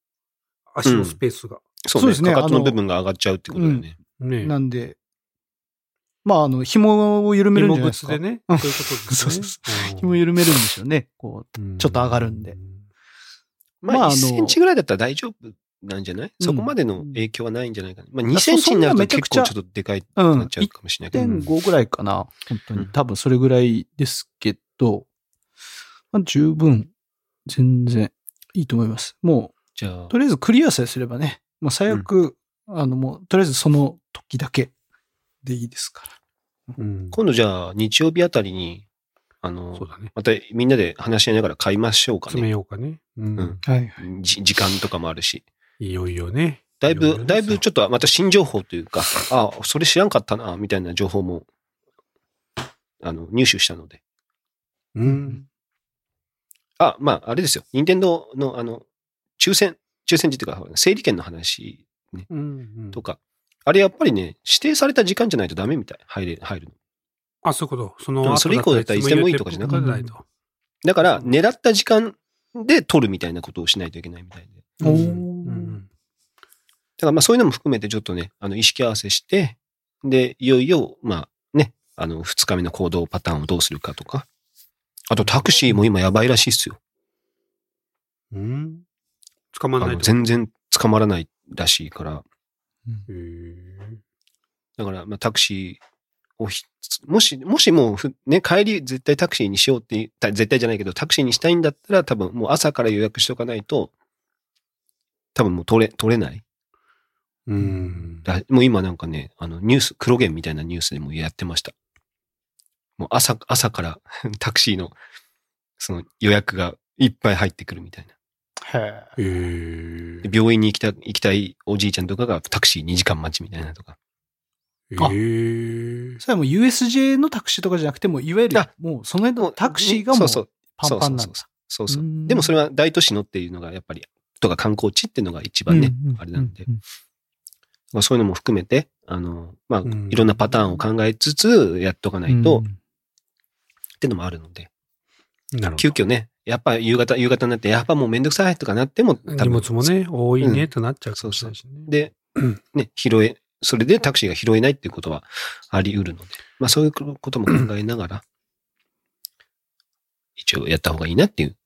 足のスペースが。そうね。そうですねかかとのあの部分が上がっちゃうってことだよね。ねえ。なんで、まあ、あの、紐を緩めるんじゃないですか。でね。うんそういうことですね。そうそうそうん紐緩めるんですよね。こう、うんちょっと上がるんで。まあ、まああの1センチぐらいだったら大丈夫なんじゃない、うんそこまでの影響はないんじゃないかな。まあ、あ2センチになると結構ちょっとでかい。なっちゃうかもしれないけど。1.5ぐらいかな。本当に。うん多分それぐらいですけど、まあ、十分、全然いいと思います。もじゃあう、と、りあえずクリアさえすればね、まあ最悪、あのもう、とりあえずその時だけでいいですから。うん。今度じゃあ、日曜日あたりに、あのそう、だね。またみんなで話し合いながら買いましょうか詰めね。ようかね。うん。うんはい。じ時間とかもあるし。いよいよね。だいいよいよぶ、だいぶちょっとまた新情報というか、あそれ知らんかったな、みたいな情報も、あの、入手したので。うん。あ、まあ、あれですよ。任天堂の、あの、抽選、抽選っていうか、整理券の話うん。うんとか、あれやっぱりね、指定された時間じゃないとダメみたい。入れ、入るの。あ、そういうこと。そのそれ以降だったらいつでもいいとかじゃなくててないと。だから、狙った時間で取るみたいなことをしないといけないみたいで。おーうんだからまあそういうのも含めてちょっとね、あの意識合わせして、で、いよいよ、まあね、あの、二日目の行動パターンをどうするかとか。あとタクシーも今やばいらしいっすよ。うん。捕まんあのないと。全然捕まらないらしいから、へーだから、まあ、タクシーをひ、もし、もしもうふ、ね、帰り絶対タクシーにしようって、た絶対じゃないけど、タクシーにしたいんだったら、多分もう朝から予約しておかないと、多分もう取れ、取れない。うん。だもう今なんかね、あの、ニュース、黒源みたいなニュースでもやってました。もう朝、朝から タクシーの、その予約がいっぱい入ってくるみたいな。へえ。病院に行きた、行きたいおじいちゃんとかがタクシー2時間待ちみたいなとか。へあーそれはもう USJ のタクシーとかじゃなくても、いわゆるあ、もうその辺のタクシーがもうそう。そうパンパンなんだ。そうそうそうそうう。ーん。でもそれは大都市のっていうのがやっぱり、とか観光地っていうのが一番ね、あれなんで。そういうのも含めて、あの、まあ、うん。いろんなパターンを考えつつ、やっとかないと、うん。っていうのもあるので、なるほ急遽ね、やっぱ夕方、夕方になって、やっぱもうめんどくさいとかなっても、ど。荷物もね、多いねとなっちゃうかそうそうもしれないしね。で、ね、拾え、それでタクシーが拾えないっていうことはあり得るので、まあそういうことも考えながら、一応やった方がいいなっていう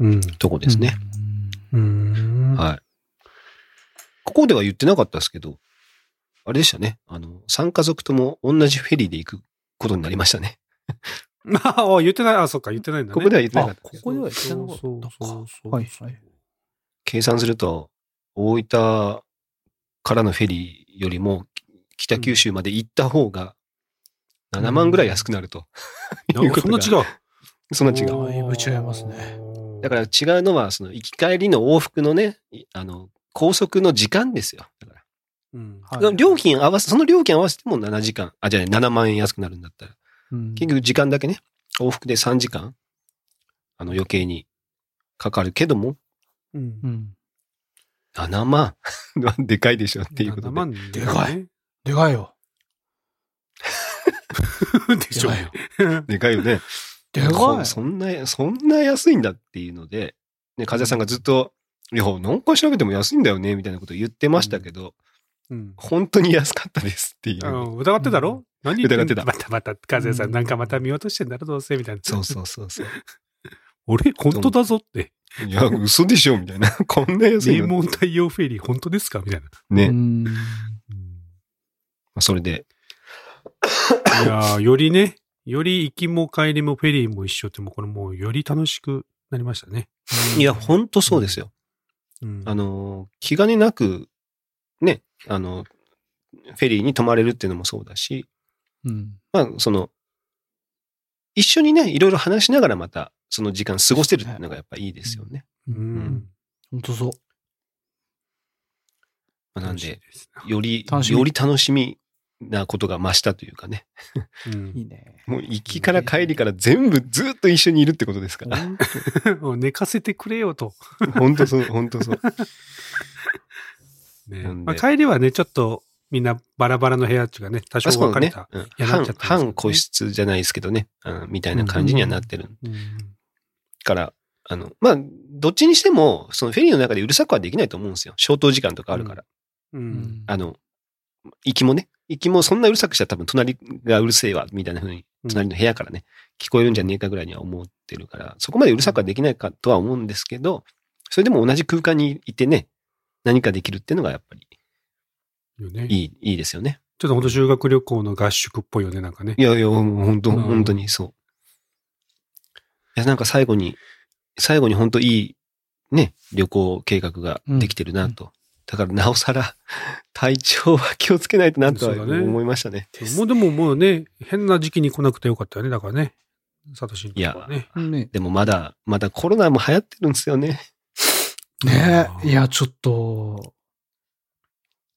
うん。とこですね。。うん。はい。ここでは言ってなかったですけど、あれでしたね。あの、3家族とも同じフェリーで行くことになりましたね。あ あ、言ってない。あ、そっか、言ってないんだね。ここでは言ってなかあ、ったこ。こでは言ってなかったか。そうそうそうそうはいはい。計算すると、大分からのフェリーよりも北九州まで行った方が7万ぐらい安くなると。なんかそんな違う。そんな違う。だいぶ違いますねだから違うのは、その行き帰りの往復のね、いあの、高速の時間ですよ。だからうん。はい料金合わせ、その料金合わせても7時間、あ、じゃあね7万円安くなるんだったら。うん結局時間だけね、往復で3時間、あの余計にかかるけども、うんう。ん。7万はでかいでしょっていうこと7で。万でかい。でかいよ。でしょ。でかいよね。でかこい。そんな、そんな安いんだっていうので、ね、風さんがずっと、いや、何回調べても安いんだよね、みたいなこと言ってましたけど、うん。本当に安かったですっていう。疑ってたろ？何言ん疑ってたまたまた、和也さうんんなんかまた見落としてんだろ、どうせ、みたいな。そうそうそうそう。俺、本当だぞって。いや、嘘でしょ、みたいな。こんな安いの。名門対応フェリー、本当ですか？みたいな。ね。まうんあそれで、いやー よりね、より行きも帰りもフェリーも一緒って、もうこれもうより楽しくなりましたね。いや、本当そうですよ。うんあ、の、気兼ねなく、ね、あの、フェリーに泊まれるっていうのもそうだし、うん。まあ、その、一緒にね、いろいろ話しながらまた、その時間過ごせるっていうのがやっぱいいですよね。ううんん。本当そう。まあなんで、より、楽しみより楽しみなことが増したというかね。うん いいね。もう行きから帰りから全部ずっと一緒にいるってことですから。本 もう寝かせてくれよと。本当そう、本当そう。ね。まあ、帰りはね、ちょっとみんなバラバラの部屋っていうかね、多少分かれた。、うん。半半個室じゃないですけどね、うんみたいな感じにはなってるうん。から、あの、まあ、どっちにしても、そのフェリーの中でうるさくはできないと思うんですよ。消灯時間とかあるから。う。当うん。んあの、行きもね、行きもそんなうるさくしたら多分隣がうるせえわ、みたいな風に、隣の部屋からね、聞こえるんじゃねえかぐらいには思ってるから、そこまでうるさくはできないかとは思うんですけど、それでも同じ空間にいてね、何かできるっていうのがやっぱり。いい、いいですよね。ちょっと本当修学旅行の合宿っぽいよね、なんかねい。やいや、本当、うん本当にそう。いや、なんか最後に、最後に本当いい、ね、旅行計画ができてるなと。だからなおさら、体調は気をつけないとなとは思いましたね。もうでももうね、変な時期に来なくてよかったよね、だからね。サトシのとこはね。ねでもまだ、まだコロナも流行ってるんですよね。ねえ。いや、ちょっと、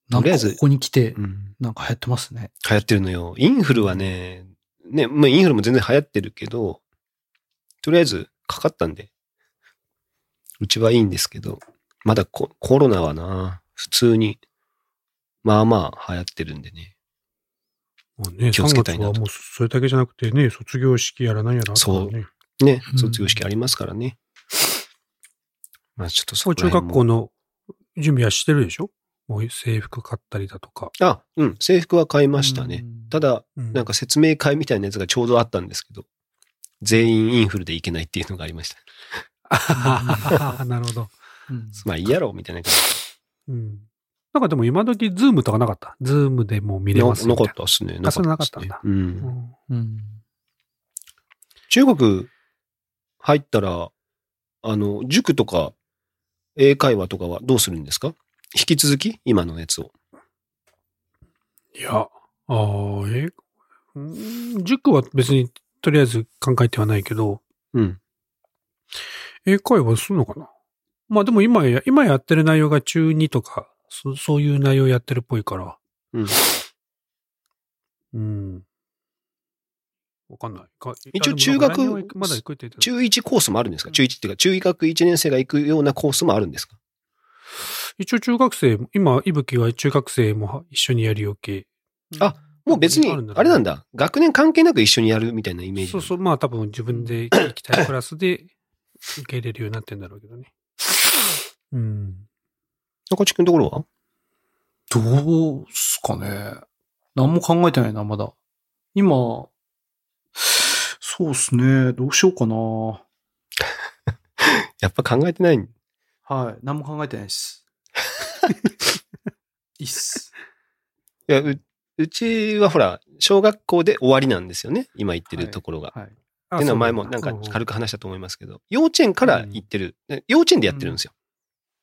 なんとりあえずかここに来てう、ん。なんか流行ってますね。流行ってるのよ。インフルはね、ね、まあインフルも全然流行ってるけど、とりあえずかかったんで、うちはいいんですけど、まだココロナはな、普通に、まあまあ流行ってるんでね。もうね、気をつけたいなと3月はもうそれだけじゃなくてね、卒業式やら何やらね。ねう、ん卒業式ありますからね。まあちょっとそ小中こら辺も学校の準備はしてるでしょ？もう制服買ったりだとか。あ、うん、制服は買いましたね。うんただ、うんなんか説明会みたいなやつがちょうどあったんですけど、全員インフルでいけないっていうのがありました。ああ、なるほど。うんまあいいやろ、みたいな感うん。なんかでも今時、ズームとかなかった？ズームでもう見じ。れますななかったっすね。なかっったんだすねうんう。んうん中国入ったら、あの、塾とか英会話とかはどうするんですか？引き続き？今のやつを。いや、ああ、え、うん塾は別にとりあえず考えてはないけど、うん。英会話するのかな？まあでも今や、今やってる内容が中2とか、そそういう内容やってるっぽいから。うん。うん。わかんない。か一応中学まだ行くって言ってた中1コースもあるんですか？中1っていうか、中学1年生が行くようなコースもあるんですか？一応中学生、今、いぶきは中学生も一緒にやるよけ。あもう別にあれなんだ。学年関係なく一緒にやるみたいなイメージ。そうそう、まあ多分自分で行きたいクラスで受け入れるようになってんだろうけどね。うん。中地君のところは？どうすかね。何も考えてないな、まだ。今、そうっすね。どうしようかな。やっぱ考えてない。はい。何も考えてないです。いいっす。いや、う、うちはほら、小学校で終わりなんですよね。今言ってるところが。はい。っていうのは前もなんか軽く話したと思いますけど、幼稚園から行ってる。幼稚園でやってるんですよ。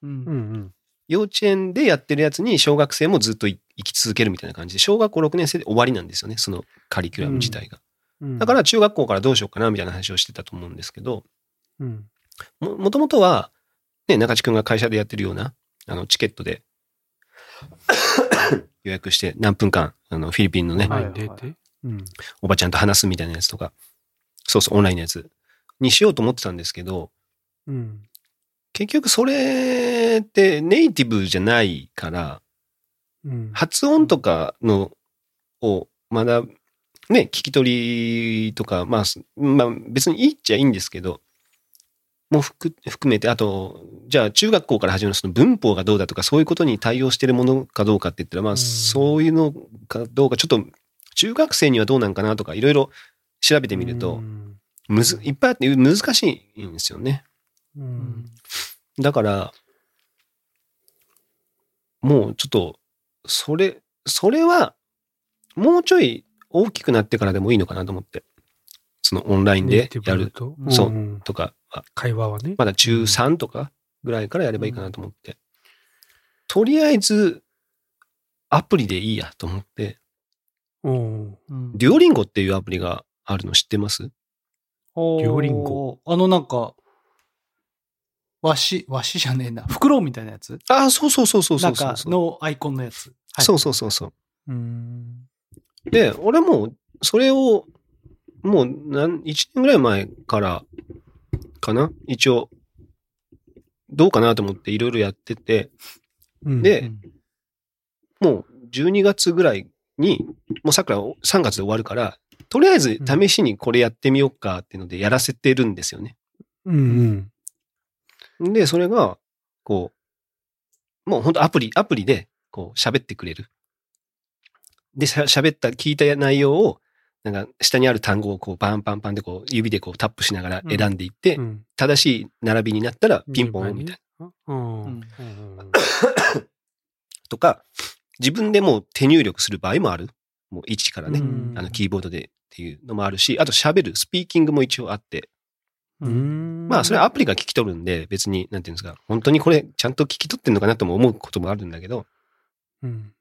う。うんんうん。幼稚園でやってるやつに小学生もずっとい生き続けるみたいな感じで、小学校6年生で終わりなんですよね。そのカリキュラム自体が。うんだから中学校からどうしようかなみたいな話をしてたと思うんですけど、うん。も、もともとは、ね、中地君が会社でやってるような、あの、チケットで 予約して何分間、あの、フィリピンのね、はい前に出て。うん。おばちゃんと話すみたいなやつとか、そうそう、オンラインのやつにしようと思ってたんですけど、うん。結局それってネイティブじゃないから、うん。発音とかの、を学ぶ、ね、聞き取りとか、まあ、すまあ別にいいっちゃいいんですけど、もう含含めて、あと、じゃあ中学校から始まるその文法がどうだとか、そういうことに対応してるものかどうかって言ったら、まあうんそういうのかどうか、ちょっと中学生にはどうなんかなとか、いろいろ調べてみるとう、んむず、いっぱいあって難しいんですよね。う。うんん。だから、もうちょっと、それ、それは、もうちょい大きくなってからでもいいのかなと思って。そのオンラインでやるとそうんとかは、会話はね。まだ中3とかぐらいからやればいいかなと思って。とりあえず、アプリでいいやと思って、うん。うんデュオリンゴっていうアプリがあるの知ってます？デュオリンゴ？あのなんか、和紙、和紙じゃねえな。袋みたいなやつ？ああ、そうそうそうそうそなんかうそうそう。のアイコンのやつ。はいそうそうそうそう。うん。で、俺も、それを、もう、なん、一年ぐらい前から、かな？一応、どうかなと思っていろいろやってて、うんでうんもう12月ぐらいに、もう桜3月で終わるから、とりあえず試しにこれやってみようかっていうのでやらせてるんですよね。うんうん。で、それが、こう、もう本当アプリ、アプリで、こう、喋ってくれる。で、しゃ喋った、聞いた内容を、なんか、下にある単語をこう、パンパンパンでこう、指でこう、タップしながら選んでいって、うん正しい並びになったら、ピンポンみたいな。な。うん。とか、自分でもう手入力する場合もある。もう1からね、うんあの、キーボードでっていうのもあるし、あと喋る、スピーキングも一応あって、うん。まあ、それはアプリが聞き取るんで、別に、なんていうんですか、本当にこれ、ちゃんと聞き取ってんのかなとも思うこともあるんだけど、うん。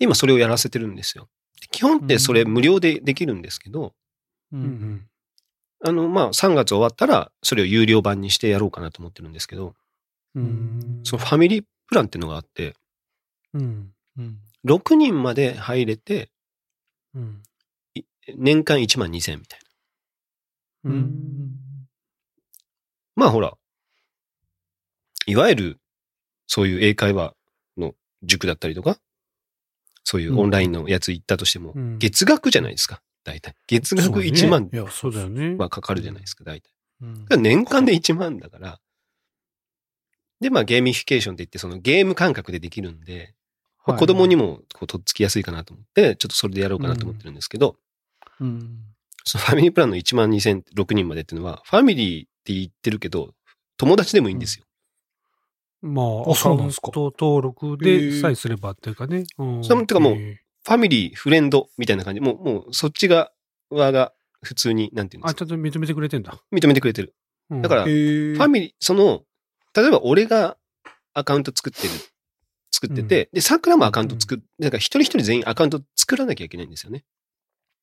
で今それをやらせてるんですよ。で基本ってそれ無料でできるんですけど、ううんん。あの、まあ、3月終わったら、それを有料版にしてやろうかなと思ってるんですけど、うん。そのファミリープランっていうのがあって、うん。うん6人まで入れて、うん。年間1万2000円みたいな。う。うんんまあほら、いわゆる、そういう英会話の塾だったりとか、そういうオンラインのやつ行ったとしても、うん。月額じゃないですか、大体。月額そうね。1万いや、そうだよね。はかかるじゃないですか、大体。年間で1万だから、で、まあゲーミフィケーションって言って、そのゲーム感覚でできるんで、まあ子供にもこうとっつきやすいかなと思って、ちょっとそれでやろうかなと思ってるんですけど、うん。そのファミリープランの1万2000、6人までっていうのは、ファミリーって言ってるけど、友達でもいいんですよ。まあ、あアカウンそうなんですかト登録でさえすればっていうかね。うんそれもてかもうえファミリー、フレンドみたいな感じ。もう、もうそっち側が普通に、なんていうんであ、すか。ちゃんと認めてくれてんだ。認めてくれてる。うんだから、ファミリー、その、例えば俺がアカウント作ってる、作ってて、で、桜もアカウント作っ、だから一人一人全員アカウント作らなきゃいけないんですよね。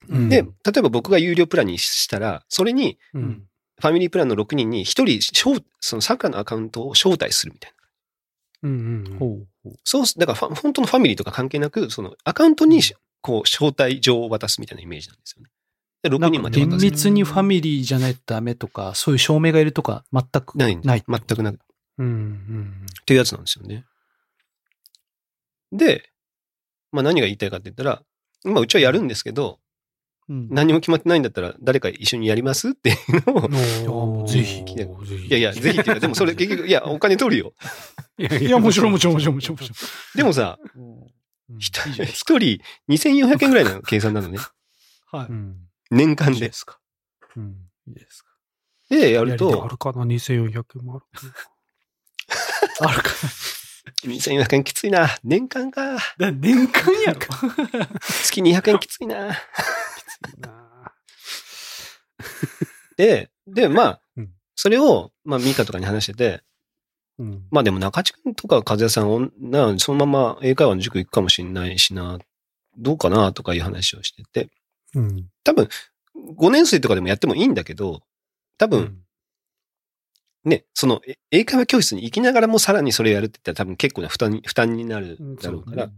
うんで、例えば僕が有料プランにしたら、それに、うん。ファミリープランの6人に1人招、その桜のアカウントを招待するみたいな。うんうんうん。ほうそうす、だから本当のファミリーとか関係なく、そのアカウントにし、こう、招待状を渡すみたいなイメージなんですよね。で、6なんか厳人まで渡す。密にファミリーじゃないとダメとか、そういう証明がいるとか、全くないない。全くなく。っうんうんていうやつなんですよね。で、まあ何が言いたいかって言ったら、まあうちはやるんですけど、うん何も決まってないんだったら誰か一緒にやりますっていうのをぜひぜひ。いやいや、ぜひっていうか、でもそれ結局、いや、お金取るよ。いやいや、もちろんもちろんもちろんもちろんもちでもさ、ろん。うん人2400円ぐらいの計算なのね。はい。うん。年間でいいで。すか。うん。いいですか。で、やるとあ、るかな ?2400 円もあるか あるか2400円きついな。年間か。年間やろ。月200円きついな。な。で、で、まあうん、それを、まあ、ミカとかに話してて、うん。まあでも中地君とか和也さんおんな、そのまま英会話の塾行くかもしれないしな、どうかなとかいう話をしてて、うん。多分、5年生とかでもやってもいいんだけど、多分、ね、その、え英会話教室に行きながらもさらにそれやるって言ったら多分結構な負担に、負担になるうん、だろうから、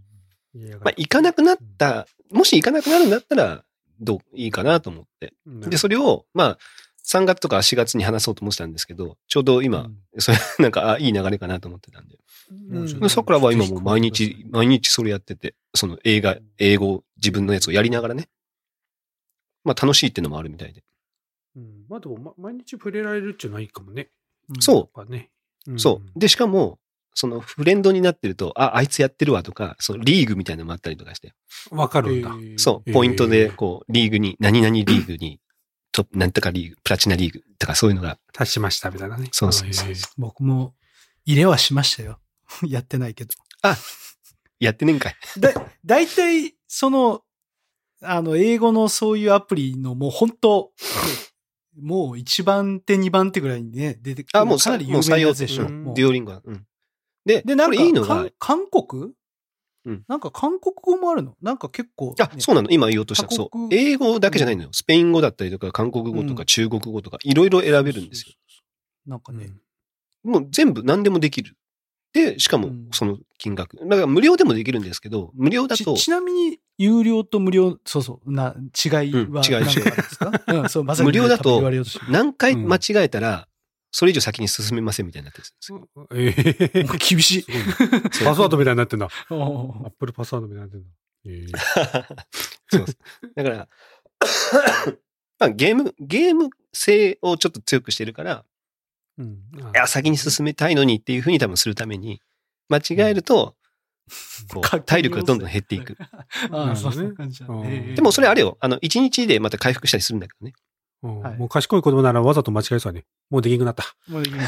うん、まあ行かなくなった、もし行かなくなるんだったら、どう、いいかなと思って。うんで、それを、まあ、3月とか4月に話そうと思ってたんですけど、ちょうど今、それ、なんか、あ、いい流れかなと思ってたんで。うんで桜は今もう毎日、毎日それやってて、その映画、英語、自分のやつをやりながらね。まあ楽しいっていうのもあるみたいで。うん。まあでも、ま毎日触れられるっていうのはいいかもね。そうね。んそう。で、しかも、そのフレンドになってると、あ、あいつやってるわとか、そのリーグみたいなのもあったりとかして、わかるんだ。そう、ポイントで、こう、リーグに、何々リーグに、トップ、なんとかリーグ、プラチナリーグとかそういうのが、足しました、みたいなね。そうそうそう僕も入れはしましたよ。やってないけど。やってねえんかい。だ、だいたい、その、あの、英語のそういうアプリのもう本当、もう1番手、2番手ぐらいにね、出てくる。あ、もうさかなり有名なやつでしょ。もう採用もうデュオリンゴは。うん。で、で、なんか、いいのが韓、韓国？うん。なんか韓国語もあるの？なんか結構、あ、そうなの。今言おうとした。そう。英語だけじゃないのよ。スペイン語だったりとか、韓国語とうん。か、中国語とか、いろいろ選べるんですよ。なんかね、もう全部何でもできる。で、しかもうん。その金額。だから無料でもできるんですけど、無料だと、ちちなみに、有料と無料、そうそう、な、違いはうん何違い。違いかあるんですか？うん、そう、まさに無料だと何回間違えたら、それ以上先に進めませんみたいになってるんですよ。ええ厳しい。パスワードみたいになってんだ。アップルパスワードみたいになってんだ。ええ そうです。だから、まあ、ゲーム、ゲーム性をちょっと強くしてるから、うん。いや、先に進めたいのにっていうふうに多分するために、間違えると、こう、体力がどんどん減っていく。ああ、そなるほどねんな感じね。でもそれあれよ、あの、1日でまた回復したりするんだけどね。もう賢い子供ならわざと間違えそうだね。もうできなくなった。もういいね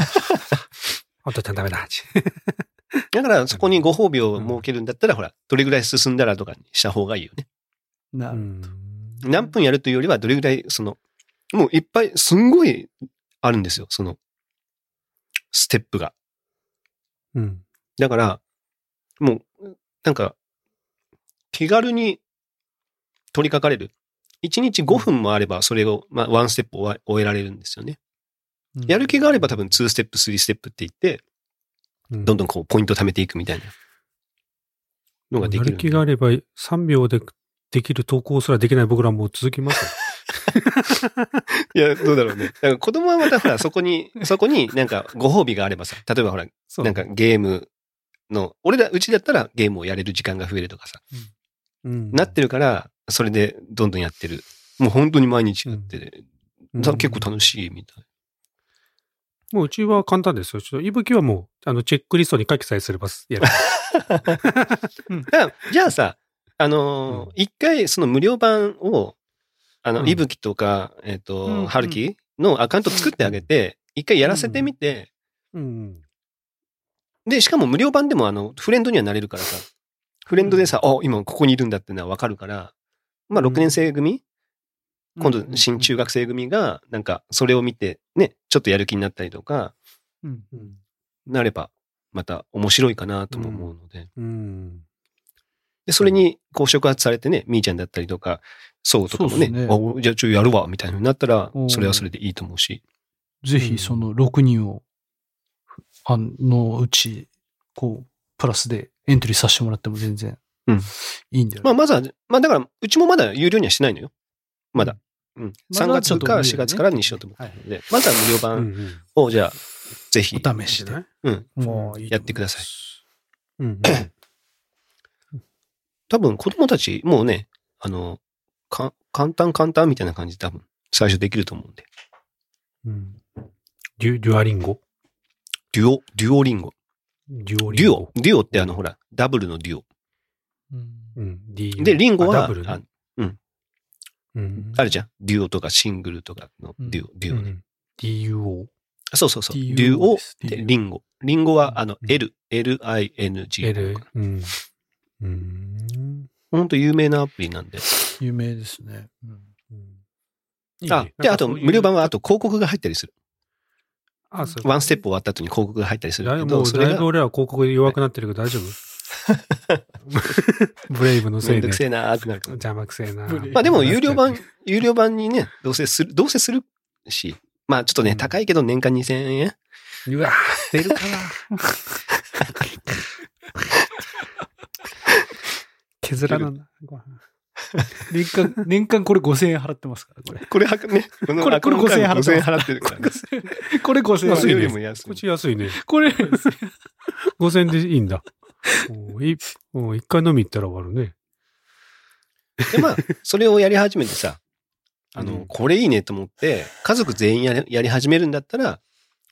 あとちゃんダメだ。だからそこにご褒美を設けるんだったら、ほら、どれぐらい進んだらとかにした方がいいよね。なるうん何分やるというよりは、どれぐらい、その、もういっぱい、すんごいあるんですよ、その、ステップが。うん。だから、もう、なんか、気軽に取り掛かれる。1日5分もあれば、それを、まあ、ワンステップ終え終えられるんですよね。やる気があれば多分2ステップ、3ステップって言って、うんどんどんこう、ポイント貯めていくみたいなのができる。やる気があれば3秒でできる投稿すらできない僕らも続きますよ。いや、どうだろうね。だから子供はまたほら、そこに、そこになんかご褒美があればさ、例えばほら、なんかゲームの、俺ら、うちだったらゲームをやれる時間が増えるとかさ、うんなってるから、それでどんどんやってる。もう本当に毎日やってて、うんだ結構楽しいみたい。もううちは簡単ですよ。ちょっと、いぶきはもう、あの、チェックリストに書きさえすればやる。だからじゃあさ、あのーうん一回その無料版を、あの、うんいぶきとか、えっ、うんと、はるきのアカウント作ってあげて、一回やらせてみて、うん。で、しかも無料版でもあの、フレンドにはなれるからさ、フレンドでさ、あ、今ここにいるんだってのはわかるから、まあ、6年生組、今度新中学生組が、なんか、それを見て、ね、ちょっとやる気になったりとか、うん。うん。なれば、また面白いかなとも思うので。うん。で、それに、こう、触発されてね、みーちゃんだったりとか、そうとかもね、ねあじゃあちょ、やるわ、みたいになったらう、んそれはそれでいいと思うし。ぜひその6人を、あのうち、こう、プラスでエントリーさせてもらっても全然うんいいんだよ、まあ、まずは、まあ、だから、うちもまだ有料にはしないのよ。まだ。うん。3まだちょっと月か4無理だよね月からにしようと思ってるので、まずは無料う版ん。を、じゃあ、ぜひ、お試しで？うん、もうやってください。うん。多分子供たち、もうね、あの、か、簡単簡単みたいな感じで多分、最初できると思うんで。うん。デュ、デュアリンゴ？デュオ、デュオリンゴ。デュオリンゴデュオ。。デュオってあの、ほら、ダブルのデュオ。うんで、リンゴは、あダブルねあうん。あるじゃん。デュオとかシングルとかのデュオ、デュオね。うん DUO。そうそうそう。デュオでリンゴ。リンゴは、あの、うん L、L-I-N-G。L。うん。うん。ほんと有名なアプリなんで。有名ですね。うんうんあ、で、あと、無料版は、あと広告が入ったりする。あ、そうワンステップ終わった後に広告が入ったりするだいけど、だいぶそれが俺ら広告で弱くなってるけど大丈夫？ブレイブのせいでめんどく。せえなーってなるから。邪魔くせえな。ブレイブまあでも、有料版、有料版にね、どうせする、どうせするし、まあちょっとね、うん高いけど年間2000円うわ、出るかな。削らなんだ。ご飯年間、年間これ5000円払ってますから、これ。これはね、このこれこれ5000円払ってます5000円払ってるからね。これ5000円安いねりも安いこっ。ち安いね。これ、5000円でいいんだ。おーいおー一回飲み行ったら終わるね。で、まあ、それをやり始めてさ、あの、うん。これいいねと思って、家族全員やりやり始めるんだったら、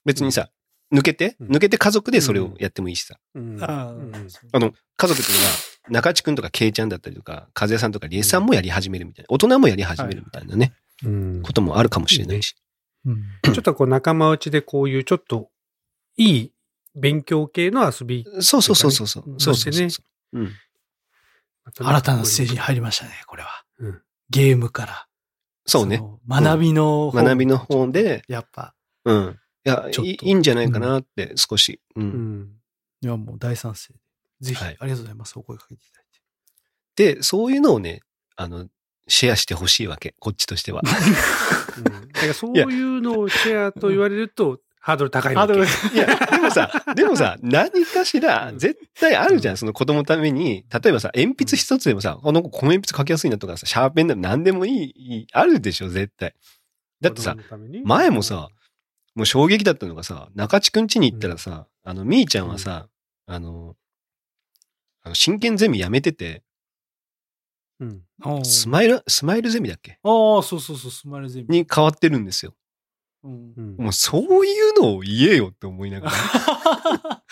別にさ、抜けて、うん。抜けて家族でそれをやってもいいしさ。うん。あの、家族っていうのは、中地くんとかケイちゃんだったりとか、和也さんとかリエさんもやり始めるみたいな、大人もやり始めるみたいなね、うん。こともあるかもしれないし。うん。ちょっとこう仲間内でこういうちょっといい勉強系の遊び。そうそうそうそうそう。そうそうそうねそう。うん。新たなステージに入りましたね、これは。うんゲームから。そうね。の学びの方、学びの方で、やっぱ、うん。いや、ちょっといいんじゃないかなって、少し。う。うんん。いや、もう大賛成。ぜひ、はいありがとうございます。お声かけていただいて。で、そういうのをね、あの、シェアしてほしいわけ。こっちとしては。うんだからそういうのをシェアと言われると、ハードル高いわけ。ハードルいや、でもさ、でもさ、何かしら、絶対あるじゃん、その子供のために。例えばさ、鉛筆一つでもさ、あの子この鉛筆書きやすいなとかさ、シャーペンでも何でもいい、あるでしょ、絶対。だってさ、前もさ、もう衝撃だったのがさ、中地くん家に行ったらさ、あの、みーちゃんはさ、あの、あの真剣ゼミやめてて、うん。あスマイル、スマイルゼミだっけ？あ、そうそうそう、スマイルゼミ。に変わってるんですよ。うん。うん。もうそういうのを言えよって思いながら。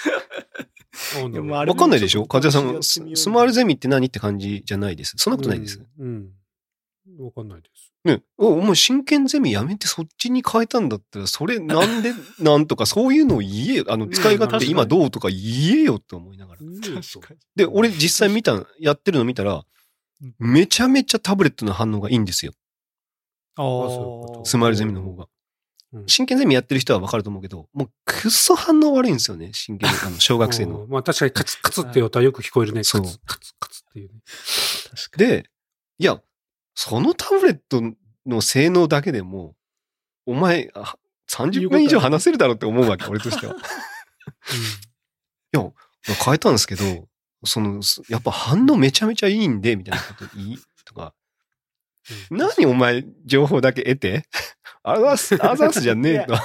わかんないでしょ？風ちょっとさんも、スマイルゼミって何って感じじゃないです。そんなことないです。。うん。うん。わかん。ないです。ね、おお前真剣ゼミやめてそっちに変えたん。だったら、それなん。でなん。とかそういうのを言えよ。あの、使い勝手今どうとか言えよって思いながら。確かに。で、俺実際見た、やってるの見たらうん、めちゃめちゃタブレットの反応がいいん。ですよ。あそういうことスマイルゼミの方が。うん真剣ゼミやってる人はわかると思うけど、もうくっそ反応悪いんですよね。真剣、あの、小学生の。うんまあ確かにカツカツって音はよく聞こえるね。そうカツカツカツっていうね。で、いや、そのタブレットの性能だけでも、お前、あ30分以上話せるだろうって思うわけ、俺としては。いや、変えたんですけど、その、すやっぱ反応めちゃめちゃいいんで、みたいなこといいとか、うん何お前情報だけ得て？あざす、あざすじゃねえと。い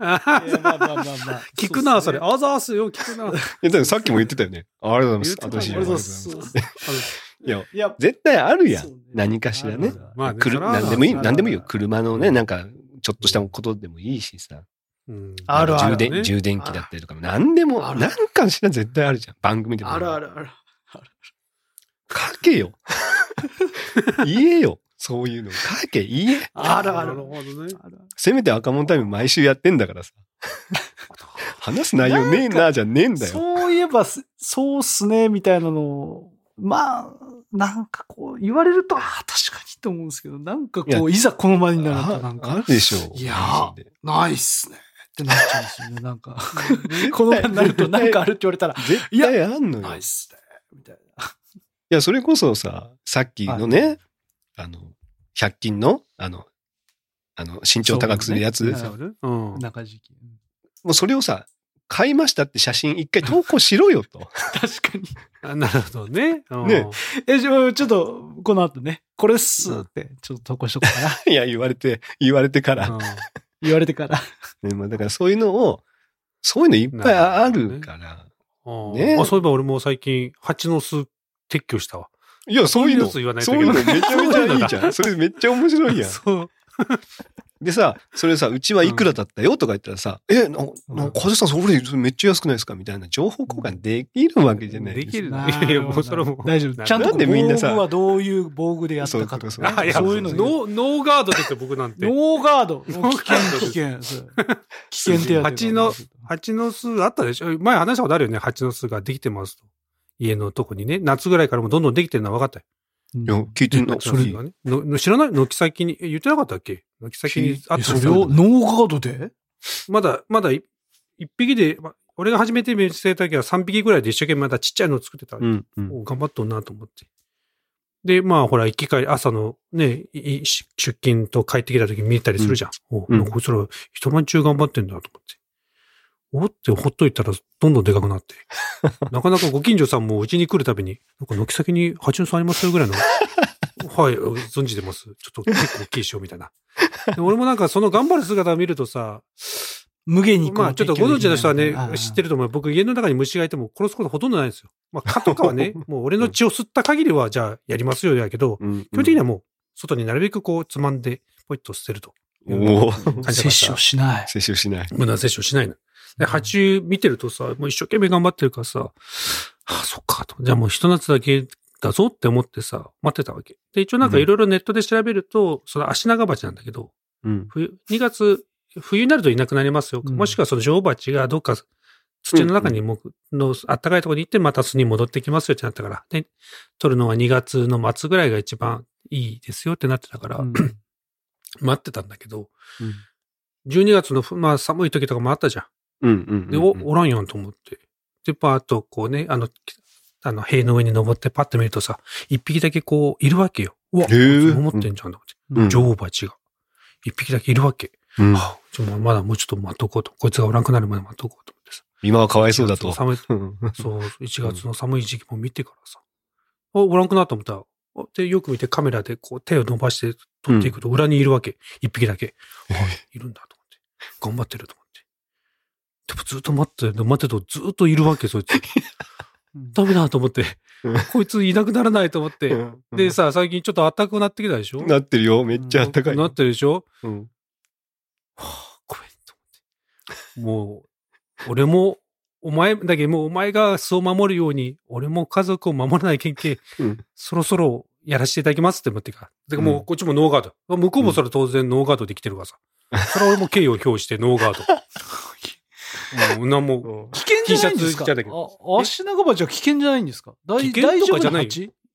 あはいやまあまあまあまあ 聞くな、それ。うっすねあざーすよ、聞くな。やだってさっきも言ってたよね。あありがとうございます。ありがとうございますざいますいや、いや、絶対あるやん。何かしらねまあねくるそれは何でもいい、何でもいいよ。車のね、なんか、ちょっとしたことでもいいしさ。うんあるある充電、充電器だったりとかも、何でも、何かしら絶対あるじゃん。番組でも。あるあるある。書けよ。言えよ。そういうの。書け、言え。あるある。なるほどね。せめて赤門タイム毎週やってんだからさ。話す内容ねえな、じゃねえんだよ。そういえばす、そうっすね、みたいなのを、まあ、なんかこう、言われると、ああ、確かにと思うんですけど、なんかこう、いざこの場になると、なんああか、るでしょう。いやないっすね。ってなっちゃうんですよね、なんか。この場になると、なんかあるって言われたら、絶対あんのよ。ないっすね、みたいな。いや、それこそさ、さっきのね、あの、100均の、あの、あの、身長高くするやつ、ねそうん。中敷き。うんもうそれをさ、買いましたって写真一回投稿しろよと。確かに。あなるほどね。うんねえ、じゃあちょっと、この後ね、これっすって、ちょっと投稿しとこうかな。いや、言われて、言われてから。うん言われてから。ねまあ、だからそういうのを、そういうのいっぱいあるから。うんねあそういえば俺も最近、蜂の巣撤去したわ。いや、そういうの、そういうのめちゃめちゃいいじそういうのゃん。それめっちゃ面白いやん。そう。でさ、それさ、うちはいくらだったよとか言ったらさ、え、な、な、風さんそれめっちゃ安くないですか？みたいな情報交換できるわけじゃないできるなね。いやいや、もうそれも。大丈夫。ちゃんとこうなんでみんなさ防具はどういう防具でやったかとかね。あいや、そういうのノー、ノーガードですよ、僕なんて。ノーガード。危ノーガード険、危険。危険ってやつ。蜂の蜂の巣あったでしょ？前話したことあるよね？蜂の巣ができてますと。家のとこにね。夏ぐらいからもどんどんできてるのは分かったよ。うんいや、聞いてんの。それがね。のの知らない？軒先に、え言ってなかったっけ？軒先にあえったそれをノーガードで？まだ、まだい一匹で、ま俺が初めて見せた時は3匹ぐらいで一生懸命まだちっちゃいのを作ってた。うん、うん。お頑張っとんなと思って。で、まあほら、行き帰り、朝のね、いいし出勤と帰ってきた時に見たりするじゃん。おうんこいつら一晩中頑張ってんだと思って。おってほっといたらどんどんでかくなって。なかなかご近所さんもうちに来るたびに、なんか軒先に蜂の巣ありますよぐらいの。はい、存じてます。ちょっと結構大きいしようみたいな。で俺もなんかその頑張る姿を見るとさ、無限にまあちょっとご存知の人はね知ってると思う。僕家の中に虫がいても殺すことほとんどないんですよ。まあ蚊とかはね、もう俺の血を吸った限りはじゃあやりますよやけど、うん基本的にはもう外になるべくこうつまんでポイッと捨てると。おお。摂取をしない。摂取しない。無駄摂取しないの。で、蜂見てるとさ、もう一生懸命頑張ってるからさ、はあ、そっかと。じゃあもう一夏だけだぞって思ってさ、待ってたわけ。で、一応なんかいろいろネットで調べると、その足長鉢なんだけど、うん。冬、2月、冬になるといなくなりますよ。うんもしくはその女王蜂がどっか土の中にも、の暖かいところに行ってまた巣に戻ってきますよってなったから。で、取るのは2月の末ぐらいが一番いいですよってなってたから、うん 待ってたんだけど、12月のふ、まあ寒い時とかもあったじゃん。うん。うん。で、お、おらんやんと思って。で、パーッとこうね、あの、あの、塀の上に登ってパッと見るとさ、一匹だけこう、いるわけよ。うわ、思ってんじゃんと思って。うん女王蜂が。一匹だけいるわけ。うんはあ、ちょ、まだもうちょっと待っとこうと。こいつがおらんくなるまで待っとこうと思ってさ。今はかわいそうだと。寒い、う んそう、1月の寒い時期も見てからさ。あ、おらんくなと思ったら、あで、よく見てカメラでこう手を伸ばして撮っていくと裏にいるわけ。一匹だけ。あ、いるんだと思って。頑張ってると思って。でもずっと待って、待ってるとずっといるわけ、そいつ。ダメだと思って。こいついなくならないと思って。うんでさ、最近ちょっと暖かくなってきたでしょ？なってるよ。めっちゃ暖かい。なってるでしょ？うんはあ、ごめんと思って。もう、俺も、お前、だけどもうお前が巣を守るように、俺も家族を守らないけんけ、うんそろそろやらせていただきますって思ってから。でもう、うんこっちもノーガード。向こうもそれ当然ノーガードで来てるからさ。それは俺も敬意を表してノーガード。もう、なんも、危険じゃないんです T シャかツ着ちゃ足長蜂は危険じゃないんですか？大危険とかじゃない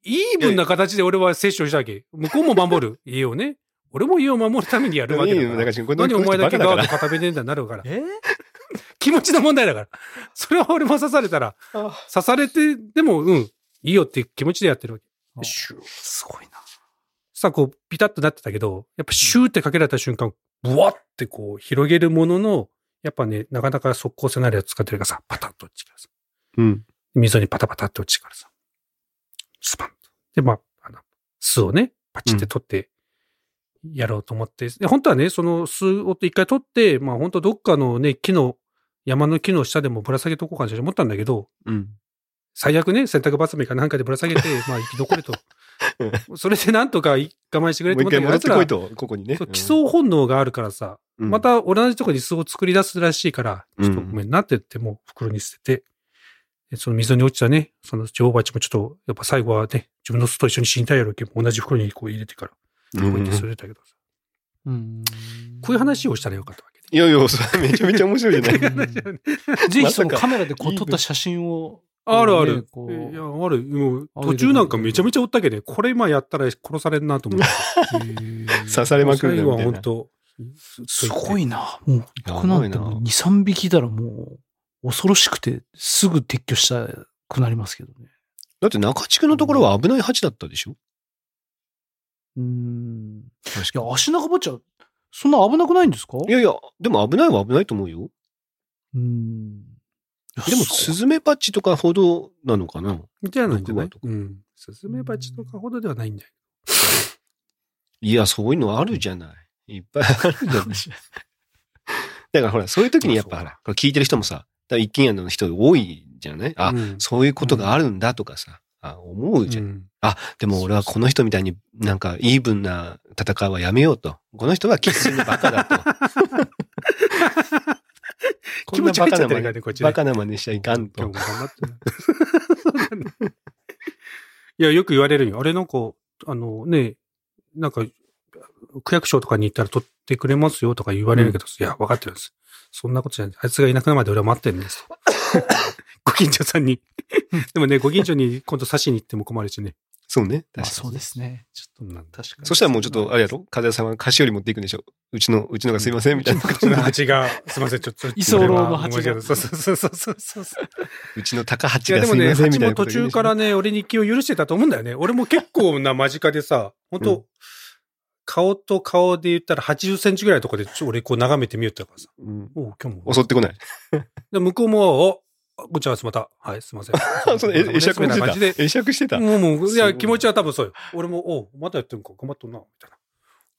イーブンな形で俺は接種したわけ。向こうも守る。家をね。俺も家を守るためにやるわけだから。何お前だけガード固めてんだなるから。え？気持ちの問題だから。それは俺も刺されたら、ら。刺されて、でも、うん、いいよっていう気持ちでやってるわけ。あシューすごいな。さあ、こう、ピタッとなってたけど、やっぱシューってかけられた瞬間、ブワってこう、広げるものの、やっぱね、なかなか速攻性なるやつ使ってるからさ、パタッと落ちてからさ、うん。溝にパタパタって落ちてからさ、スパンと。で、まあ、あの、巣をね、パチって取って、やろうと思って、で本当はね、その巣を一回取って、まあ本当どっかのね、木の、山の木の下でもぶら下げとこうかなと思ったんだけど、うん。最悪ね、洗濯バサミかなんかでぶら下げて、まあ生き残れと。それでなんとか我慢してくれもうと思ったけど、一回戻ってこい奴らと、ここにね。そう基礎本能があるからさ、うんま、た同じとこに巣を作り出すらしいから、うんちょっとごめんなって言って、もう袋に捨てて、でその溝に落ちたね、その女王蜂もちょっと、やっぱ最後はね、自分の巣と一緒に死にたいやろうけど、同じ袋にこう入れてから、うんこうやって捨てたけどさ、うんこういう話をしたらよかったわけね。いやいや、それめちゃめちゃ面白いじゃない。ぜひそのまさかカメラでこう撮った写真を。あるある。いや、ある。もう、途中なんかめちゃめちゃおったけどね、これ今やったら殺されんなと思って。刺されまくるな最後はみたいな本当すごいな。もう、僕なんてもう2、3匹いたらもう、恐ろしくて、すぐ撤去したくなりますけどね。だって中地区のところは危ない鉢だったでしょ？うーん。確いや、足長坊ちゃん、そんな危なくないんですか？いやいや、でも危ないは危ないと思うよ。うーん。でも、スズメバチとかほどなのかな？じゃないんじゃない？うん。スズメバチとかほどではないんだよ。い？や、そういうのあるじゃない。いっぱいあるじゃない。だからほら、そういう時にやっぱほら、これ聞いてる人もさ、一軒家の人多いじゃない？あ、うんそういうことがあるんだとかさ、あ思うじゃん。うんあ、でも俺はこの人みたいになんかイーブンな戦いはやめようと。この人はキスにバカだと。気持ち入っちゃって真似るからねこっちねバカな真似しちゃいかんと今日も。頑張ってないや、よく言われるよ。あれなんか、あのね、なんか、区役所とかに行ったら取ってくれますよとか言われるけど、いや、分かってるんです。そんなことじゃない。あいつがいなくなるまで俺は待ってるんですと。ご近所さんに。でもね、ご近所に今度刺しに行っても困るしね。そうね。まあ確かにそうですね。ちょっと、確かに。そしたらもうちょっと、あれやろ？風谷さんは菓子折り持っていくんでしょ？うちの、うちのがすいませんみたいな感じそので。蜂が、すいません、ちょっと。居候の蜂がそうそうそうそうそうそう。うちの高八いや、がすいでもね、蜂もませんみたいなこと途中からね、俺に気を許してたと思うんだよね。俺も結構な間近でさ、本当、うん顔と顔で言ったら80センチぐらいのとこで、ちょ俺こう眺めてみよったからさ。うんおう今日も。襲ってこない。で、向こうも、お、こんにちは、また。はい、すいません。その会釈してた。。会釈してた？もう、もう、いや、気持ちは多分そうよ。俺も、おまたやってんか、頑張っとんな、みたいな。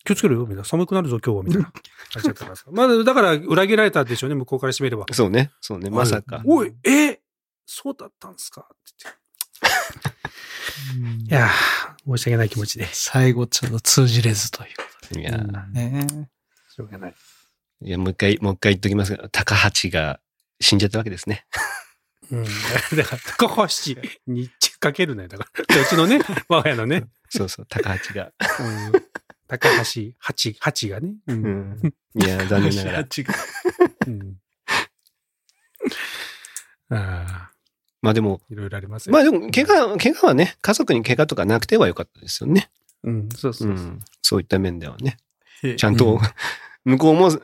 気をつけろよ、みたいな。寒くなるぞ、今日は、みたいな 感じだったからさ。まあ、だから、裏切られたでしょうね、向こうからしてみれば。そうね。そうね。まさか。おい、えそうだったんすか？って言って。う んいやー、申し訳ない気持ちで。最後ちょっと通じれずということでね。しょうがない。いや、もう一回、もう一回言っときますが、高八が死んじゃったわけですね。うん。だから、高橋にかけるね。だから、うちのね、我が家のね、そうそう、高八が。うん、高橋、八、八がね。う。うんん。いや、残念ながら。違う。うん、ああ、まあでも、いろいろありますよまあでも、怪我、怪我はね、家族に怪我とかなくてはよかったですよね。うん、そううそうそう。ん。そういった面ではね。ちちゃんと、向こうも犠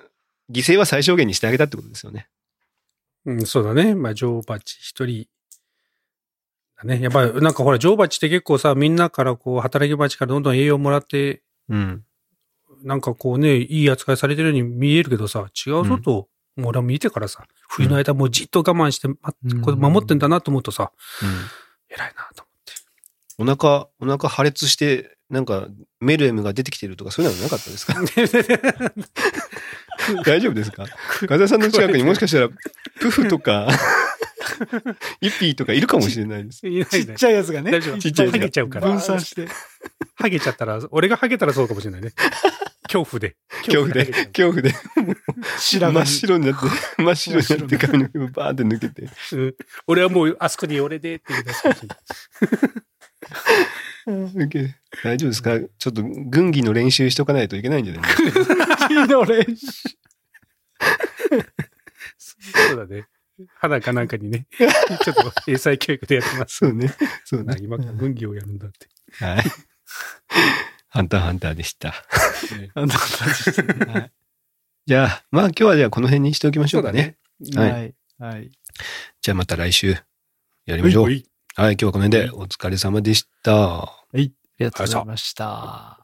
牲は最小限にしてあげたってことですよね。うん、そうだね。まあ、女王蜂一人。だね。やっぱり、なんかほら、女王蜂って結構さ、みんなからこう、働き蜂からどんどん栄養もらって、うん。なんかこうね、いい扱いされてるように見えるけどさ、違うぞと、もう俺は見てからさ、冬の間もうじっと我慢して、まうんこれ守ってんだなと思うとさ、偉いなとお腹、お腹破裂して、なんか、メルエムが出てきてるとか、そういうのはなかったですか？思って。大丈夫ですか？風さんの近くにもしかしたら、プフとか、イピーとかいるかもしれないです。ちっちゃいやつがね。大丈夫ちっちゃいやつがハゲちゃうから。分散して。ハゲちゃったら、俺がハゲたらそうかもしれないね。恐怖で。恐怖で、恐怖で、真っ白になって、真っ白になって髪の毛をバーって抜けて。うん俺はもう、あそこに俺でって言い出すかもしれない。大丈夫ですか？ちょっと軍技の練習しとかないといけないんじゃない？ですか木の練習。そうだね。肌かなんかにね、ちょっと英才教育でやってます。そうね。そうね。な今から軍技をやるんだって。はい。ハンターハンターでした。ねあんな感じですねはいじゃあ、まあ今日はじゃあこの辺にしておきましょうかね。はいはい。はい。じゃあまた来週やりましょう。はい、今日はこの辺でお疲れ様でした。ありがとうございました。